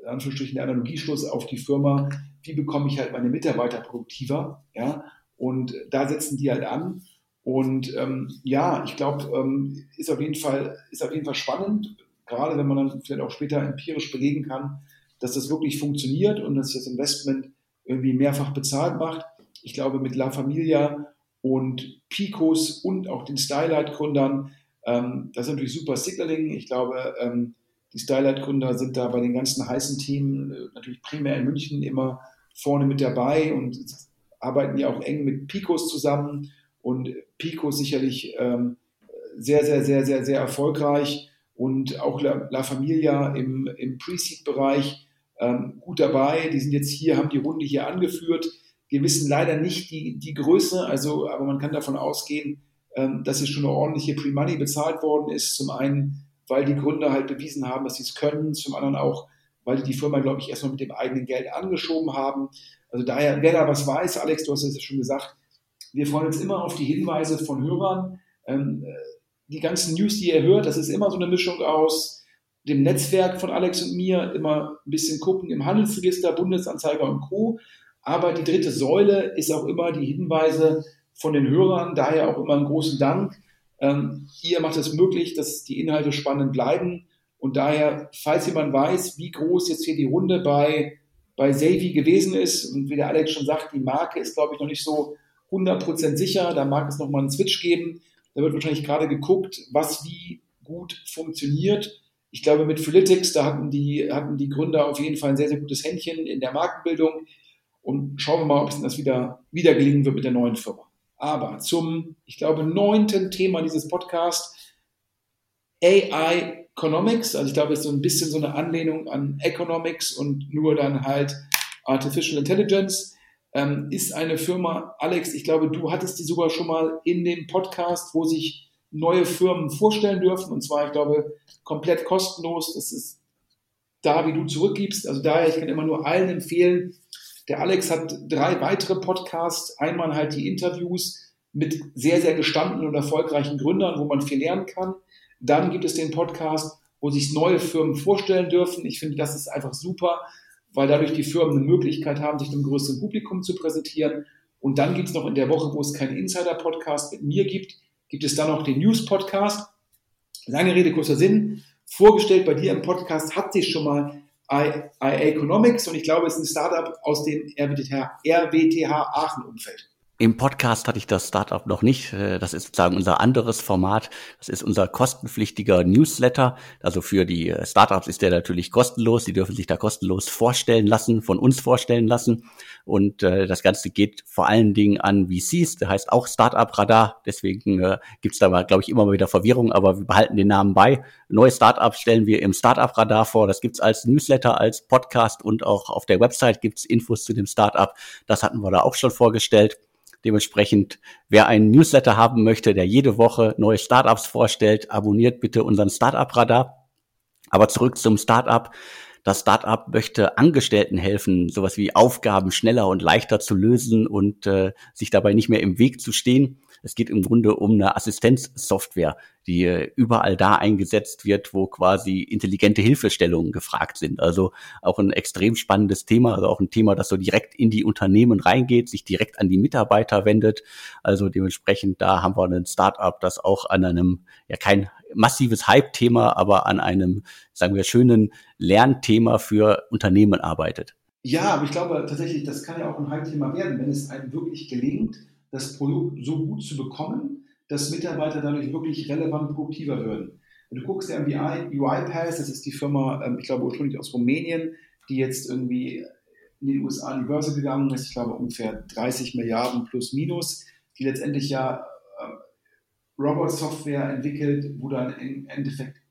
in Anführungsstrichen der Analogieschluss auf die Firma, wie bekomme ich halt meine Mitarbeiter produktiver, ja, und da setzen die halt an und ähm, ja, ich glaube, ähm, ist auf jeden Fall ist auf jeden Fall spannend, gerade wenn man dann vielleicht auch später empirisch belegen kann, dass das wirklich funktioniert und dass das Investment irgendwie mehrfach bezahlt macht. Ich glaube, mit La Familia und Picos und auch den Stylight-Gründern, ähm, das ist natürlich super Signaling. Ich glaube, ähm, die Stylight-Gründer sind da bei den ganzen heißen Themen äh, natürlich primär in München immer vorne mit dabei und arbeiten ja auch eng mit Picos zusammen und Pico sicherlich ähm, sehr, sehr, sehr, sehr, sehr erfolgreich und auch La, La Familia im, im Pre-Seed-Bereich ähm, gut dabei. Die sind jetzt hier, haben die Runde hier angeführt. Wir wissen leider nicht die, die Größe, also, aber man kann davon ausgehen, ähm, dass hier schon eine ordentliche Pre-Money bezahlt worden ist. Zum einen, weil die Gründer halt bewiesen haben, dass sie es können, zum anderen auch, weil die die Firma, glaube ich, erstmal mit dem eigenen Geld angeschoben haben. Also daher, wer da was weiß, Alex, du hast es ja schon gesagt, wir freuen uns immer auf die Hinweise von Hörern. Ähm, äh, die ganzen News, die ihr hört, das ist immer so eine Mischung aus dem Netzwerk von Alex und mir, immer ein bisschen gucken im Handelsregister, Bundesanzeiger und Co. Aber die dritte Säule ist auch immer die Hinweise von den Hörern, daher auch immer einen großen Dank. Ähm, ihr macht es möglich, dass die Inhalte spannend bleiben. Und daher, falls jemand weiß, wie groß jetzt hier die Runde bei, bei Savvy gewesen ist, und wie der Alex schon sagt, die Marke ist, glaube ich, noch nicht so 100% sicher. Da mag es nochmal einen Switch geben. Da wird wahrscheinlich gerade geguckt, was wie gut funktioniert. Ich glaube, mit Freeletics, da hatten die, hatten die Gründer auf jeden Fall ein sehr, sehr gutes Händchen in der Markenbildung. Und schauen wir mal, ob es das wieder, wieder gelingen wird mit der neuen Firma. Aber zum, ich glaube, neunten Thema dieses Podcasts, AI Economics. Also ich glaube, es ist so ein bisschen so eine Anlehnung an Economics und nur dann halt Artificial Intelligence ähm, ist eine Firma, Alex, ich glaube, du hattest die sogar schon mal in dem Podcast, wo sich neue Firmen vorstellen dürfen. Und zwar, ich glaube, komplett kostenlos. Das ist da, wie du zurückgibst. Also daher, ich kann immer nur allen empfehlen, Der Alex hat drei weitere Podcasts. Einmal halt die Interviews mit sehr, sehr gestandenen und erfolgreichen Gründern, wo man viel lernen kann. Dann gibt es den Podcast, wo sich neue Firmen vorstellen dürfen. Ich finde, das ist einfach super, weil dadurch die Firmen eine Möglichkeit haben, sich dem größeren Publikum zu präsentieren. Und dann gibt es noch in der Woche, wo es keinen Insider-Podcast mit mir gibt, gibt es dann noch den News-Podcast. Lange Rede, kurzer Sinn. Vorgestellt bei dir im Podcast hat sich schon mal IA Economics und ich glaube, es ist ein Startup aus dem RWTH, RWTH Aachen-Umfeld. Im Podcast hatte ich das Startup noch nicht. Äh, das ist sozusagen unser anderes Format. Das ist unser kostenpflichtiger Newsletter. Also für die äh, Startups ist der natürlich kostenlos. Sie dürfen sich da kostenlos vorstellen lassen, von uns vorstellen lassen. Und äh, das Ganze geht vor allen Dingen an VCs. Der heißt auch Startup Radar. Deswegen äh, gibt es da, glaube ich, immer mal wieder Verwirrung, aber wir behalten den Namen bei. Neue Startups stellen wir im Startup Radar vor. Das gibt's als Newsletter, als Podcast und auch auf der Website gibt's Infos zu dem Startup. Das hatten wir da auch schon vorgestellt. Dementsprechend, wer einen Newsletter haben möchte, der jede Woche neue Startups vorstellt, abonniert bitte unseren Startup-Radar. Aber zurück zum Startup. Das Startup möchte Angestellten helfen, sowas wie Aufgaben schneller und leichter zu lösen und äh, sich dabei nicht mehr im Weg zu stehen. Es geht im Grunde um eine Assistenzsoftware, die äh, überall da eingesetzt wird, wo quasi intelligente Hilfestellungen gefragt sind. Also auch ein extrem spannendes Thema, also auch ein Thema, das so direkt in die Unternehmen reingeht, sich direkt an die Mitarbeiter wendet. Also dementsprechend, da haben wir ein Startup, das auch an einem, ja kein massives Hype-Thema, aber an einem, sagen wir, schönen Lernthema für Unternehmen arbeitet. Ja, aber ich glaube tatsächlich, das kann ja auch ein Hype-Thema werden, wenn es einem wirklich gelingt, das Produkt so gut zu bekommen, dass Mitarbeiter dadurch wirklich relevant produktiver würden. Wenn du guckst an die UiPath, das ist die Firma, ähm, ich glaube ursprünglich aus Rumänien, die jetzt irgendwie in den USA an die Börse gegangen ist, ich glaube ungefähr 30 Milliarden plus minus, die letztendlich ja äh, Robot-Software entwickelt, wo dann im Endeffekt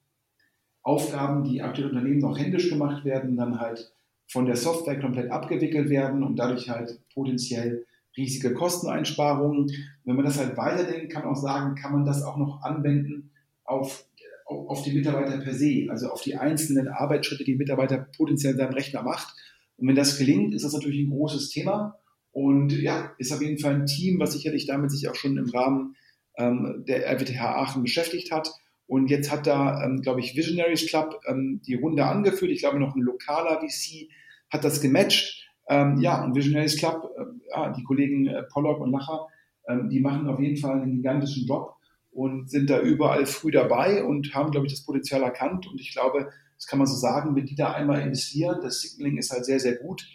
Aufgaben, die aktuell Unternehmen noch händisch gemacht werden, dann halt von der Software komplett abgewickelt werden und dadurch halt potenziell riesige Kosteneinsparungen. Wenn man das halt weiterdenkt, kann man auch sagen, kann man das auch noch anwenden auf, auf die Mitarbeiter per se, also auf die einzelnen Arbeitsschritte, die Mitarbeiter potenziell in seinem Rechner macht. Und wenn das gelingt, ist das natürlich ein großes Thema. Und ja, ist auf jeden Fall ein Team, was sicherlich damit sich auch schon im Rahmen ähm, der RWTH Aachen beschäftigt hat. Und jetzt hat da, ähm, glaube ich, Visionaries Club ähm, die Runde angeführt. Ich glaube, noch ein lokaler VC hat das gematcht. Ähm, ja, und Visionaries Club, äh, die Kollegen äh, Pollock und Lacher, ähm, die machen auf jeden Fall einen gigantischen Job und sind da überall früh dabei und haben, glaube ich, das Potenzial erkannt. Und ich glaube, das kann man so sagen, wenn die da einmal investieren, das Signaling ist halt sehr, sehr gut.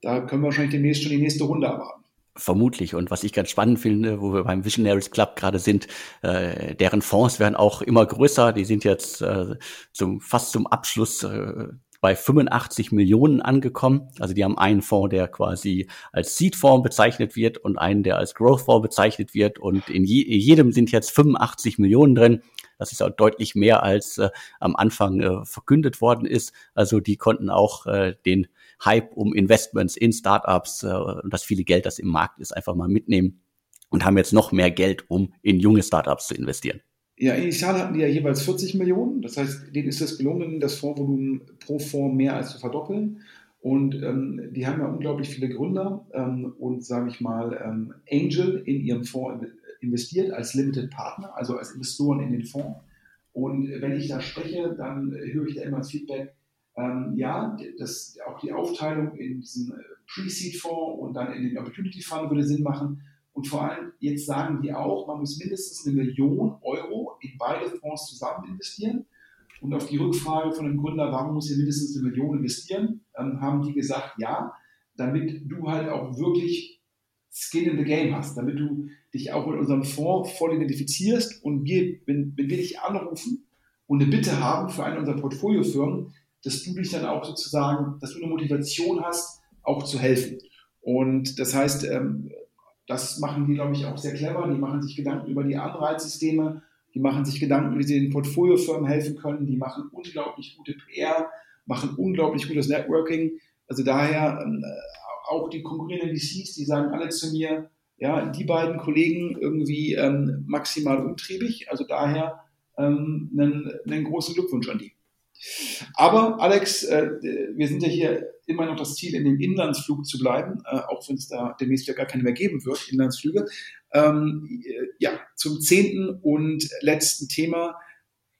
Da können wir wahrscheinlich demnächst schon die nächste Runde erwarten. Vermutlich. Und was ich ganz spannend finde, wo wir beim Visionaries Club gerade sind, äh, deren Fonds werden auch immer größer. Die sind jetzt äh, zum, fast zum Abschluss äh, bei 85 Millionen angekommen. Also die haben einen Fonds, der quasi als Seed-Fonds bezeichnet wird und einen, der als Growth-Fonds bezeichnet wird. Und in je, jedem sind jetzt 85 Millionen drin. Das ist auch deutlich mehr, als äh, am Anfang äh, verkündet worden ist. Also die konnten auch äh, den Hype um Investments in Startups äh, und das viele Geld, das im Markt ist, einfach mal mitnehmen und haben jetzt noch mehr Geld, um in junge Startups zu investieren. Ja, initial hatten die ja jeweils 40 Millionen. Das heißt, denen ist es gelungen, das Fondsvolumen pro Fonds mehr als zu verdoppeln. Und ähm, die haben ja unglaublich viele Gründer ähm, und, sage ich mal, ähm, Angel in ihrem Fonds investiert als Limited Partner, also als Investoren in den Fonds. Und wenn ich da spreche, dann höre ich da immer das Feedback, ähm, ja, das, auch die Aufteilung in diesen äh, Pre-Seed-Fonds und dann in den Opportunity Fund würde Sinn machen. Und vor allem, jetzt sagen die auch, man muss mindestens eine Million Euro in beide Fonds zusammen investieren. Und auf die Rückfrage von dem Gründer, warum muss ihr mindestens eine Million investieren, ähm, haben die gesagt, ja, damit du halt auch wirklich Skin in the Game hast, damit du dich auch mit unserem Fonds voll identifizierst und wir, wenn, wenn wir dich anrufen und eine Bitte haben für eine unserer Portfoliofirmen, dass du dich dann auch sozusagen, dass du eine Motivation hast, auch zu helfen. Und das heißt, ähm, das machen die, glaube ich, auch sehr clever. Die machen sich Gedanken über die Anreizsysteme, die machen sich Gedanken, wie sie den Portfoliofirmen helfen können, die machen unglaublich gute PR, machen unglaublich gutes Networking. Also daher ähm, auch die konkurrierenden VCs, die sagen alle zu mir, ja, die beiden Kollegen irgendwie ähm, maximal umtriebig. Also daher einen, einen großen Glückwunsch an die. Aber Alex, äh, wir sind ja hier immer noch das Ziel, in dem Inlandsflug zu bleiben, äh, auch wenn es da demnächst ja gar keine mehr geben wird, Inlandsflüge. Ähm, äh, ja, zum zehnten und letzten Thema,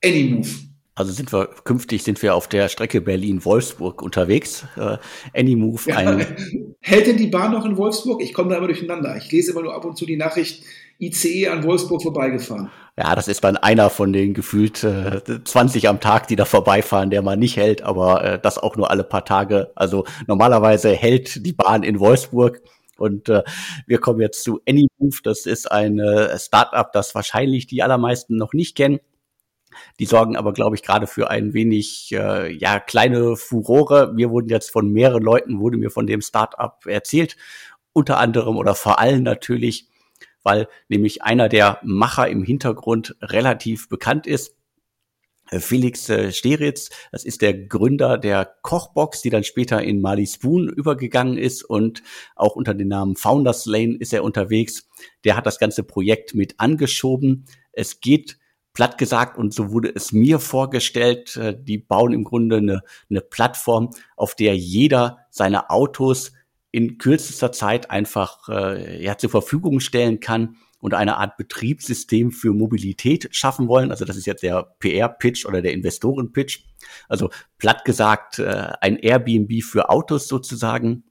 Anymove. Also sind wir künftig sind wir auf der Strecke Berlin-Wolfsburg unterwegs. Äh, Anymove. Ein hält denn die Bahn noch in Wolfsburg? Ich komme da immer durcheinander. Ich lese immer nur ab und zu die Nachricht, ICE an Wolfsburg vorbeigefahren. Ja, das ist dann einer von den gefühlt äh, 20 am Tag, die da vorbeifahren, der man nicht hält, aber äh, das auch nur alle paar Tage. Also normalerweise hält die Bahn in Wolfsburg. Und äh, wir kommen jetzt zu Anymove. Das ist ein äh, Startup, das wahrscheinlich die allermeisten noch nicht kennen. Die sorgen aber, glaube ich, gerade für ein wenig äh, ja kleine Furore. Mir wurden jetzt von mehreren Leuten wurde mir von dem Startup erzählt, unter anderem oder vor allem natürlich weil nämlich einer der Macher im Hintergrund relativ bekannt ist. Äh, Felix äh, Steritz, das ist der Gründer der Kochbox, die dann später in Mali Spoon übergegangen ist und auch unter dem Namen Founders Lane ist er unterwegs. Der hat das ganze Projekt mit angeschoben. Es geht platt gesagt, und so wurde es mir vorgestellt, äh, die bauen im Grunde eine, eine Plattform, auf der jeder seine Autos in kürzester Zeit einfach äh, ja, zur Verfügung stellen kann und eine Art Betriebssystem für Mobilität schaffen wollen. Also das ist jetzt der PR-Pitch oder der Investoren-Pitch. Also platt gesagt, äh, ein Airbnb für Autos sozusagen.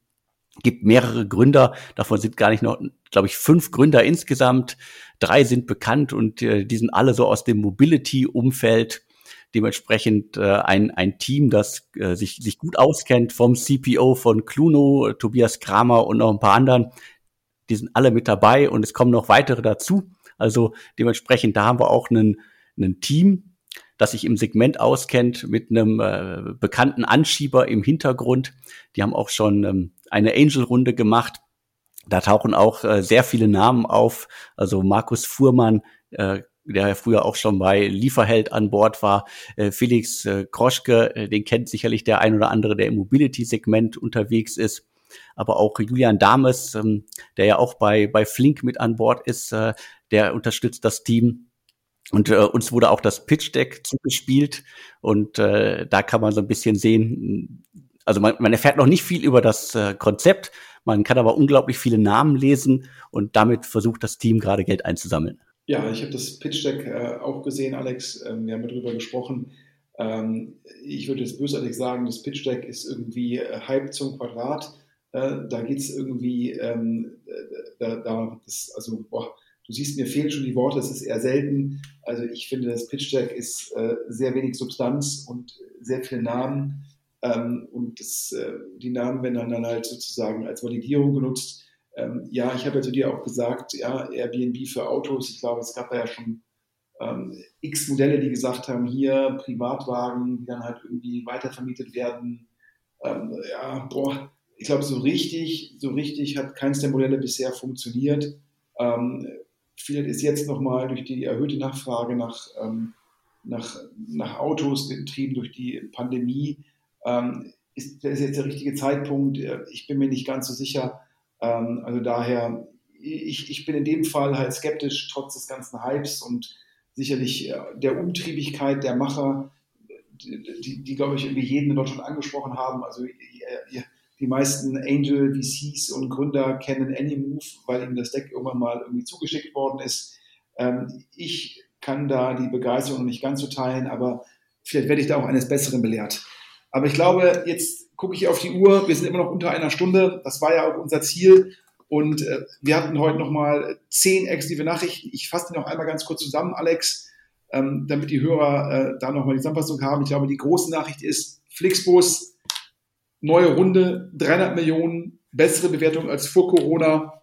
Gibt mehrere Gründer, davon sind gar nicht noch, glaube ich, fünf Gründer insgesamt. Drei sind bekannt und äh, die sind alle so aus dem Mobility-Umfeld dementsprechend äh, ein, ein Team, das äh, sich, sich gut auskennt vom CPO von Cluno, Tobias Kramer und noch ein paar anderen. Die sind alle mit dabei und es kommen noch weitere dazu. Also dementsprechend, da haben wir auch einen, einen Team, das sich im Segment auskennt mit einem äh, bekannten Anschieber im Hintergrund. Die haben auch schon ähm, eine Angel-Runde gemacht. Da tauchen auch äh, sehr viele Namen auf. Also Markus Fuhrmann, äh, der ja früher auch schon bei Lieferheld an Bord war. Äh, Felix äh, Kroschke, äh, den kennt sicherlich der ein oder andere, der im Mobility-Segment unterwegs ist. Aber auch Julian Dames, ähm, der ja auch bei, bei Flink mit an Bord ist, äh, der unterstützt das Team. Und äh, uns wurde auch das Pitch Deck zugespielt. Und äh, da kann man so ein bisschen sehen, also man, man erfährt noch nicht viel über das äh, Konzept, man kann aber unglaublich viele Namen lesen und damit versucht das Team gerade Geld einzusammeln. Ja, ich habe das Pitch Deck äh, auch gesehen, Alex. Ähm, wir haben darüber gesprochen. Ähm, ich würde jetzt bösartig sagen, das Pitch Deck ist irgendwie äh, halb zum Quadrat. Äh, da geht es irgendwie, ähm, da, da das, also, boah, du siehst, mir fehlen schon die Worte, es ist eher selten. Also ich finde, das Pitch Deck ist äh, sehr wenig Substanz und sehr viele Namen. Ähm, und das, äh, die Namen werden dann halt sozusagen als Validierung genutzt ähm, ja, ich habe ja zu dir auch gesagt, ja, Airbnb für Autos. Ich glaube, es gab da ja schon ähm, x Modelle, die gesagt haben, hier Privatwagen, die dann halt irgendwie weitervermietet werden. Ähm, ja, boah, ich glaube, so richtig, so richtig hat keins der Modelle bisher funktioniert. Ähm, vielleicht ist jetzt nochmal durch die erhöhte Nachfrage nach, ähm, nach, nach Autos, getrieben durch die Pandemie, ähm, ist, ist jetzt der richtige Zeitpunkt. Ich bin mir nicht ganz so sicher, ähm, also daher, ich, ich bin in dem Fall halt skeptisch, trotz des ganzen Hypes und sicherlich äh, der Umtriebigkeit der Macher, die, die, die glaube ich, irgendwie jeden in Deutschland angesprochen haben. Also die meisten Angel, VCs und Gründer kennen Anymove, weil ihnen das Deck irgendwann mal irgendwie zugeschickt worden ist. Ähm, ich kann da die Begeisterung nicht ganz so teilen, aber vielleicht werde ich da auch eines Besseren belehrt. Aber ich glaube, jetzt gucke ich auf die Uhr, wir sind immer noch unter einer Stunde. Das war ja auch unser Ziel. Und äh, wir hatten heute nochmal zehn exklusive Nachrichten. Ich fasse die noch einmal ganz kurz zusammen, Alex, ähm, damit die Hörer äh, da nochmal die Zusammenfassung haben. Ich glaube, die große Nachricht ist Flixbus, neue Runde, 300 Millionen, bessere Bewertung als vor Corona.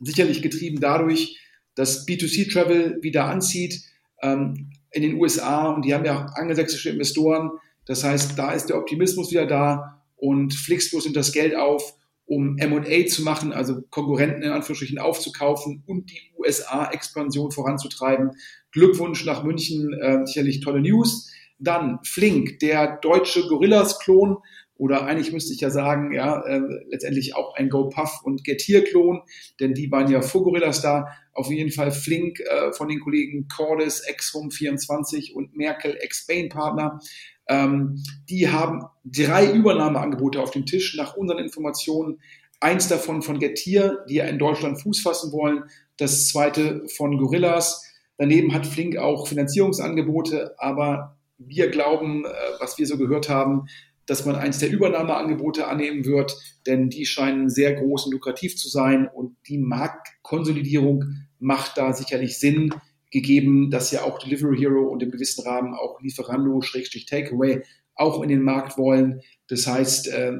Sicherlich getrieben dadurch, dass B2C-Travel wieder anzieht ähm, in den USA. Und die haben ja angelsächsische Investoren. Das heißt, da ist der Optimismus wieder da und Flixbus nimmt das Geld auf, um M&A zu machen, also Konkurrenten in Anführungsstrichen aufzukaufen und die USA-Expansion voranzutreiben. Glückwunsch nach München, äh, sicherlich tolle News. Dann Flink, der deutsche Gorillas-Klon oder eigentlich müsste ich ja sagen, ja, äh, letztendlich auch ein GoPuff und Getir-Klon, denn die waren ja vor Gorillas da. Auf jeden Fall Flink äh, von den Kollegen Cordis, X-Home24 und Merkel, Ex-Bain-Partner. Ähm, die haben drei Übernahmeangebote auf dem Tisch nach unseren Informationen. Eins davon von Getir, die ja in Deutschland Fuß fassen wollen. Das zweite von Gorillas. Daneben hat Flink auch Finanzierungsangebote, aber wir glauben, äh, was wir so gehört haben, dass man eins der Übernahmeangebote annehmen wird, denn die scheinen sehr groß und lukrativ zu sein und die Marktkonsolidierung macht da sicherlich Sinn, gegeben, dass ja auch Delivery Hero und im gewissen Rahmen auch Lieferando, Schrägstrich Takeaway auch in den Markt wollen. Das heißt, äh,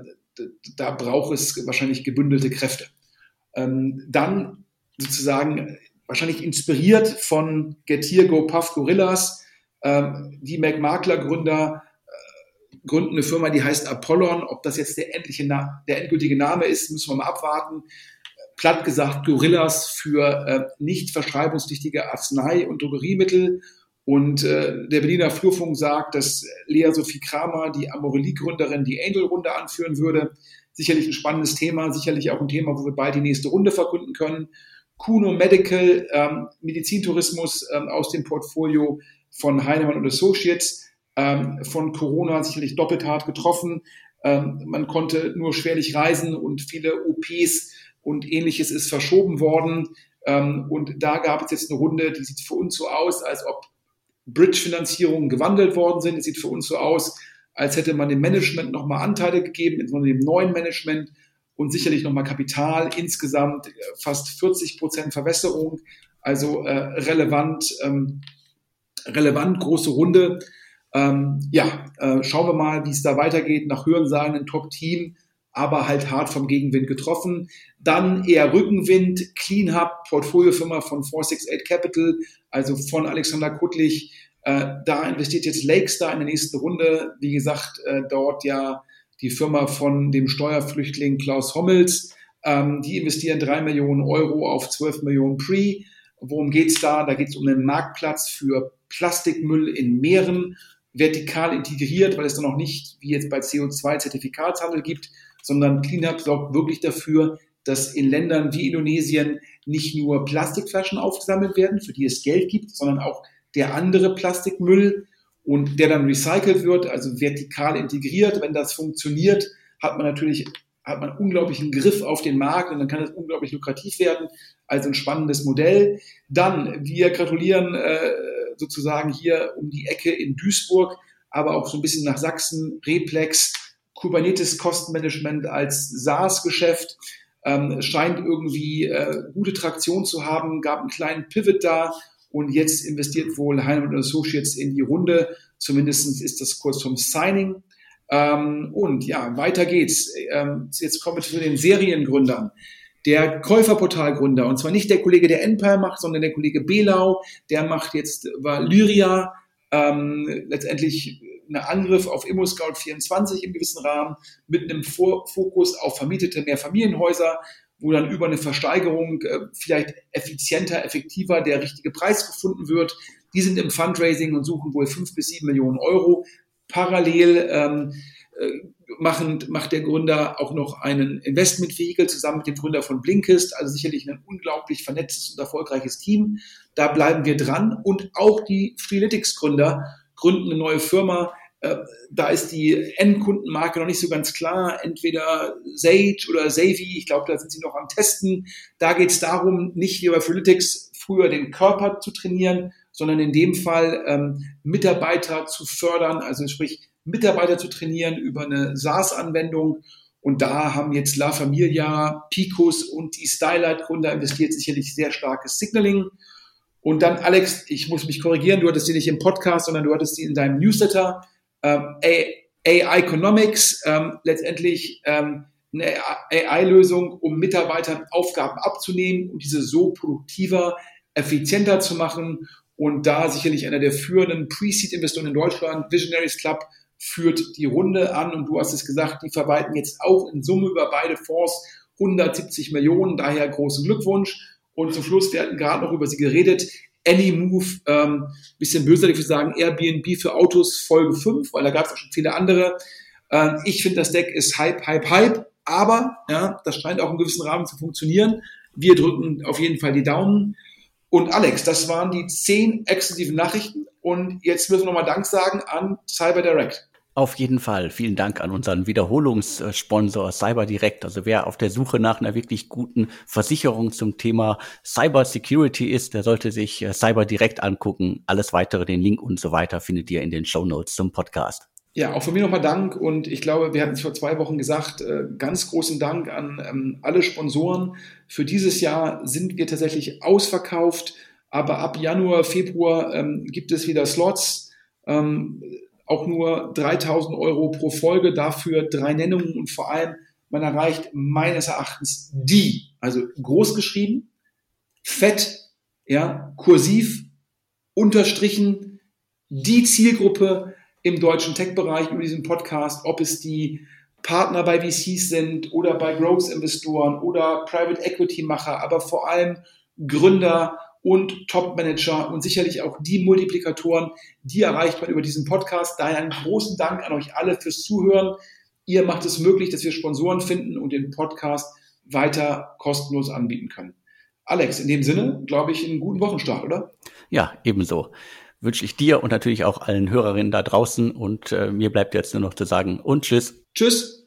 da braucht es wahrscheinlich gebündelte Kräfte. Ähm, dann sozusagen wahrscheinlich inspiriert von Getir, GoPuff, Gorillas, ähm, die McMakler-Gründer gründen eine Firma, die heißt Apollon. Ob das jetzt der, endliche der endgültige Name ist, müssen wir mal abwarten. Platt gesagt, Gorillas für äh, nicht verschreibungspflichtige Arznei- und Drogeriemittel. Und äh, der Berliner Flurfunk sagt, dass Lea Sophie Kramer, die Amorelie-Gründerin, die Angel-Runde anführen würde. Sicherlich ein spannendes Thema, sicherlich auch ein Thema, wo wir bald die nächste Runde verkünden können. Kuno Medical, ähm, Medizintourismus ähm, aus dem Portfolio von Heinemann und Associates ähm, von Corona sicherlich doppelt hart getroffen. Ähm, man konnte nur schwerlich reisen und viele OPs und ähnliches ist verschoben worden. Ähm, und da gab es jetzt eine Runde, die sieht für uns so aus, als ob Bridge-Finanzierungen gewandelt worden sind. Es sieht für uns so aus, als hätte man dem Management nochmal Anteile gegeben, insbesondere dem neuen Management und sicherlich nochmal Kapital. Insgesamt äh, fast 40 Prozent Verwässerung, also äh, relevant, ähm, relevant große Runde. Ähm, ja, äh, schauen wir mal, wie es da weitergeht. Nach Hörensagen ein Top-Team, aber halt hart vom Gegenwind getroffen. Dann eher Rückenwind, Clean Hub, Portfoliofirma von 468 Capital, also von Alexander Kuttlich. Äh, da investiert jetzt Lakestar in der nächsten Runde. Wie gesagt, äh, dort ja die Firma von dem Steuerflüchtling Klaus Hommels. Ähm, die investieren drei Millionen Euro auf 12 Millionen Pre. Worum geht's da? Da geht es um einen Marktplatz für Plastikmüll in Meeren vertikal integriert, weil es dann auch nicht, wie jetzt bei CO2-Zertifikatshandel gibt, sondern CleanUp sorgt wirklich dafür, dass in Ländern wie Indonesien nicht nur Plastikflaschen aufgesammelt werden, für die es Geld gibt, sondern auch der andere Plastikmüll und der dann recycelt wird, also vertikal integriert. Wenn das funktioniert, hat man natürlich hat man unglaublichen Griff auf den Markt und dann kann es unglaublich lukrativ werden. Also ein spannendes Modell. Dann, wir gratulieren äh, sozusagen hier um die Ecke in Duisburg, aber auch so ein bisschen nach Sachsen, Replex, Kubernetes Kostenmanagement als SaaS-Geschäft. Ähm, scheint irgendwie äh, gute Traktion zu haben, gab einen kleinen Pivot da und jetzt investiert wohl Heinemann Associates in die Runde. Zumindest ist das kurz vom Signing. Ähm, und ja, weiter geht's. Ähm, jetzt kommen wir zu den Seriengründern der Käuferportalgründer, und zwar nicht der Kollege, der Empire macht, sondern der Kollege Belau, der macht jetzt Valyria, ähm, letztendlich einen Angriff auf ImmoScout24 im gewissen Rahmen mit einem Fokus auf vermietete Mehrfamilienhäuser, wo dann über eine Versteigerung äh, vielleicht effizienter, effektiver der richtige Preis gefunden wird. Die sind im Fundraising und suchen wohl fünf bis sieben Millionen Euro. Parallel ähm, machen, macht der Gründer auch noch einen Investmentvehikel zusammen mit dem Gründer von Blinkist, also sicherlich ein unglaublich vernetztes und erfolgreiches Team. Da bleiben wir dran. Und auch die Freeletics-Gründer gründen eine neue Firma. Äh, da ist die Endkundenmarke noch nicht so ganz klar. Entweder Sage oder Savvy. Ich glaube, da sind sie noch am Testen. Da geht es darum, nicht wie bei Freeletics früher den Körper zu trainieren, sondern in dem Fall ähm, Mitarbeiter zu fördern, also sprich Mitarbeiter zu trainieren über eine SaaS-Anwendung. Und da haben jetzt La Familia, Picos und die Stylight-Gründer investiert sicherlich sehr starkes Signaling. Und dann, Alex, ich muss mich korrigieren, du hattest sie nicht im Podcast, sondern du hattest sie in deinem Newsletter. Ähm, AI Economics, ähm, letztendlich ähm, eine AI-Lösung, um Mitarbeitern Aufgaben abzunehmen und diese so produktiver, effizienter zu machen. Und da sicherlich einer der führenden Pre-Seed-Investoren in Deutschland, Visionaries Club, führt die Runde an und du hast es gesagt, die verwalten jetzt auch in Summe über beide Fonds 170 Millionen, daher großen Glückwunsch. Und zum Schluss, wir hatten gerade noch über sie geredet, Anymove, ähm, bisschen böser, ich würde sagen, Airbnb für Autos Folge 5, weil da gab es auch schon viele andere. Äh, ich finde, das Deck ist Hype, Hype, Hype, aber ja, das scheint auch im gewissen Rahmen zu funktionieren. Wir drücken auf jeden Fall die Daumen. Und Alex, das waren die zehn exklusiven Nachrichten. Und jetzt müssen wir nochmal Dank sagen an Cyber Direct. Auf jeden Fall. Vielen Dank an unseren Wiederholungssponsor CyberDirect. Also wer auf der Suche nach einer wirklich guten Versicherung zum Thema Cyber Security ist, der sollte sich äh, CyberDirect angucken. Alles weitere, den Link und so weiter findet ihr in den Show Notes zum Podcast. Ja, auch von mir nochmal Dank und ich glaube, wir hatten es vor zwei Wochen gesagt, äh, ganz großen Dank an ähm, alle Sponsoren. Für dieses Jahr sind wir tatsächlich ausverkauft, aber ab Januar, Februar ähm, gibt es wieder Slots. Auch nur 3000 Euro pro Folge, dafür drei Nennungen und vor allem, man erreicht meines Erachtens die, also groß geschrieben, fett, ja, kursiv, unterstrichen, die Zielgruppe im deutschen Tech-Bereich über diesen Podcast, ob es die Partner bei VCs sind oder bei Growth-Investoren oder Private Equity-Macher, aber vor allem Gründer und Top-Manager und sicherlich auch die Multiplikatoren, die erreicht man über diesen Podcast. Daher einen großen Dank an euch alle fürs Zuhören. Ihr macht es möglich, dass wir Sponsoren finden und den Podcast weiter kostenlos anbieten können. Alex, in dem Sinne, glaube ich, einen guten Wochenstart, oder? Ja, ebenso. Wünsche ich dir und natürlich auch allen Hörerinnen da draußen. Und äh, mir bleibt jetzt nur noch zu sagen und tschüss. Tschüss.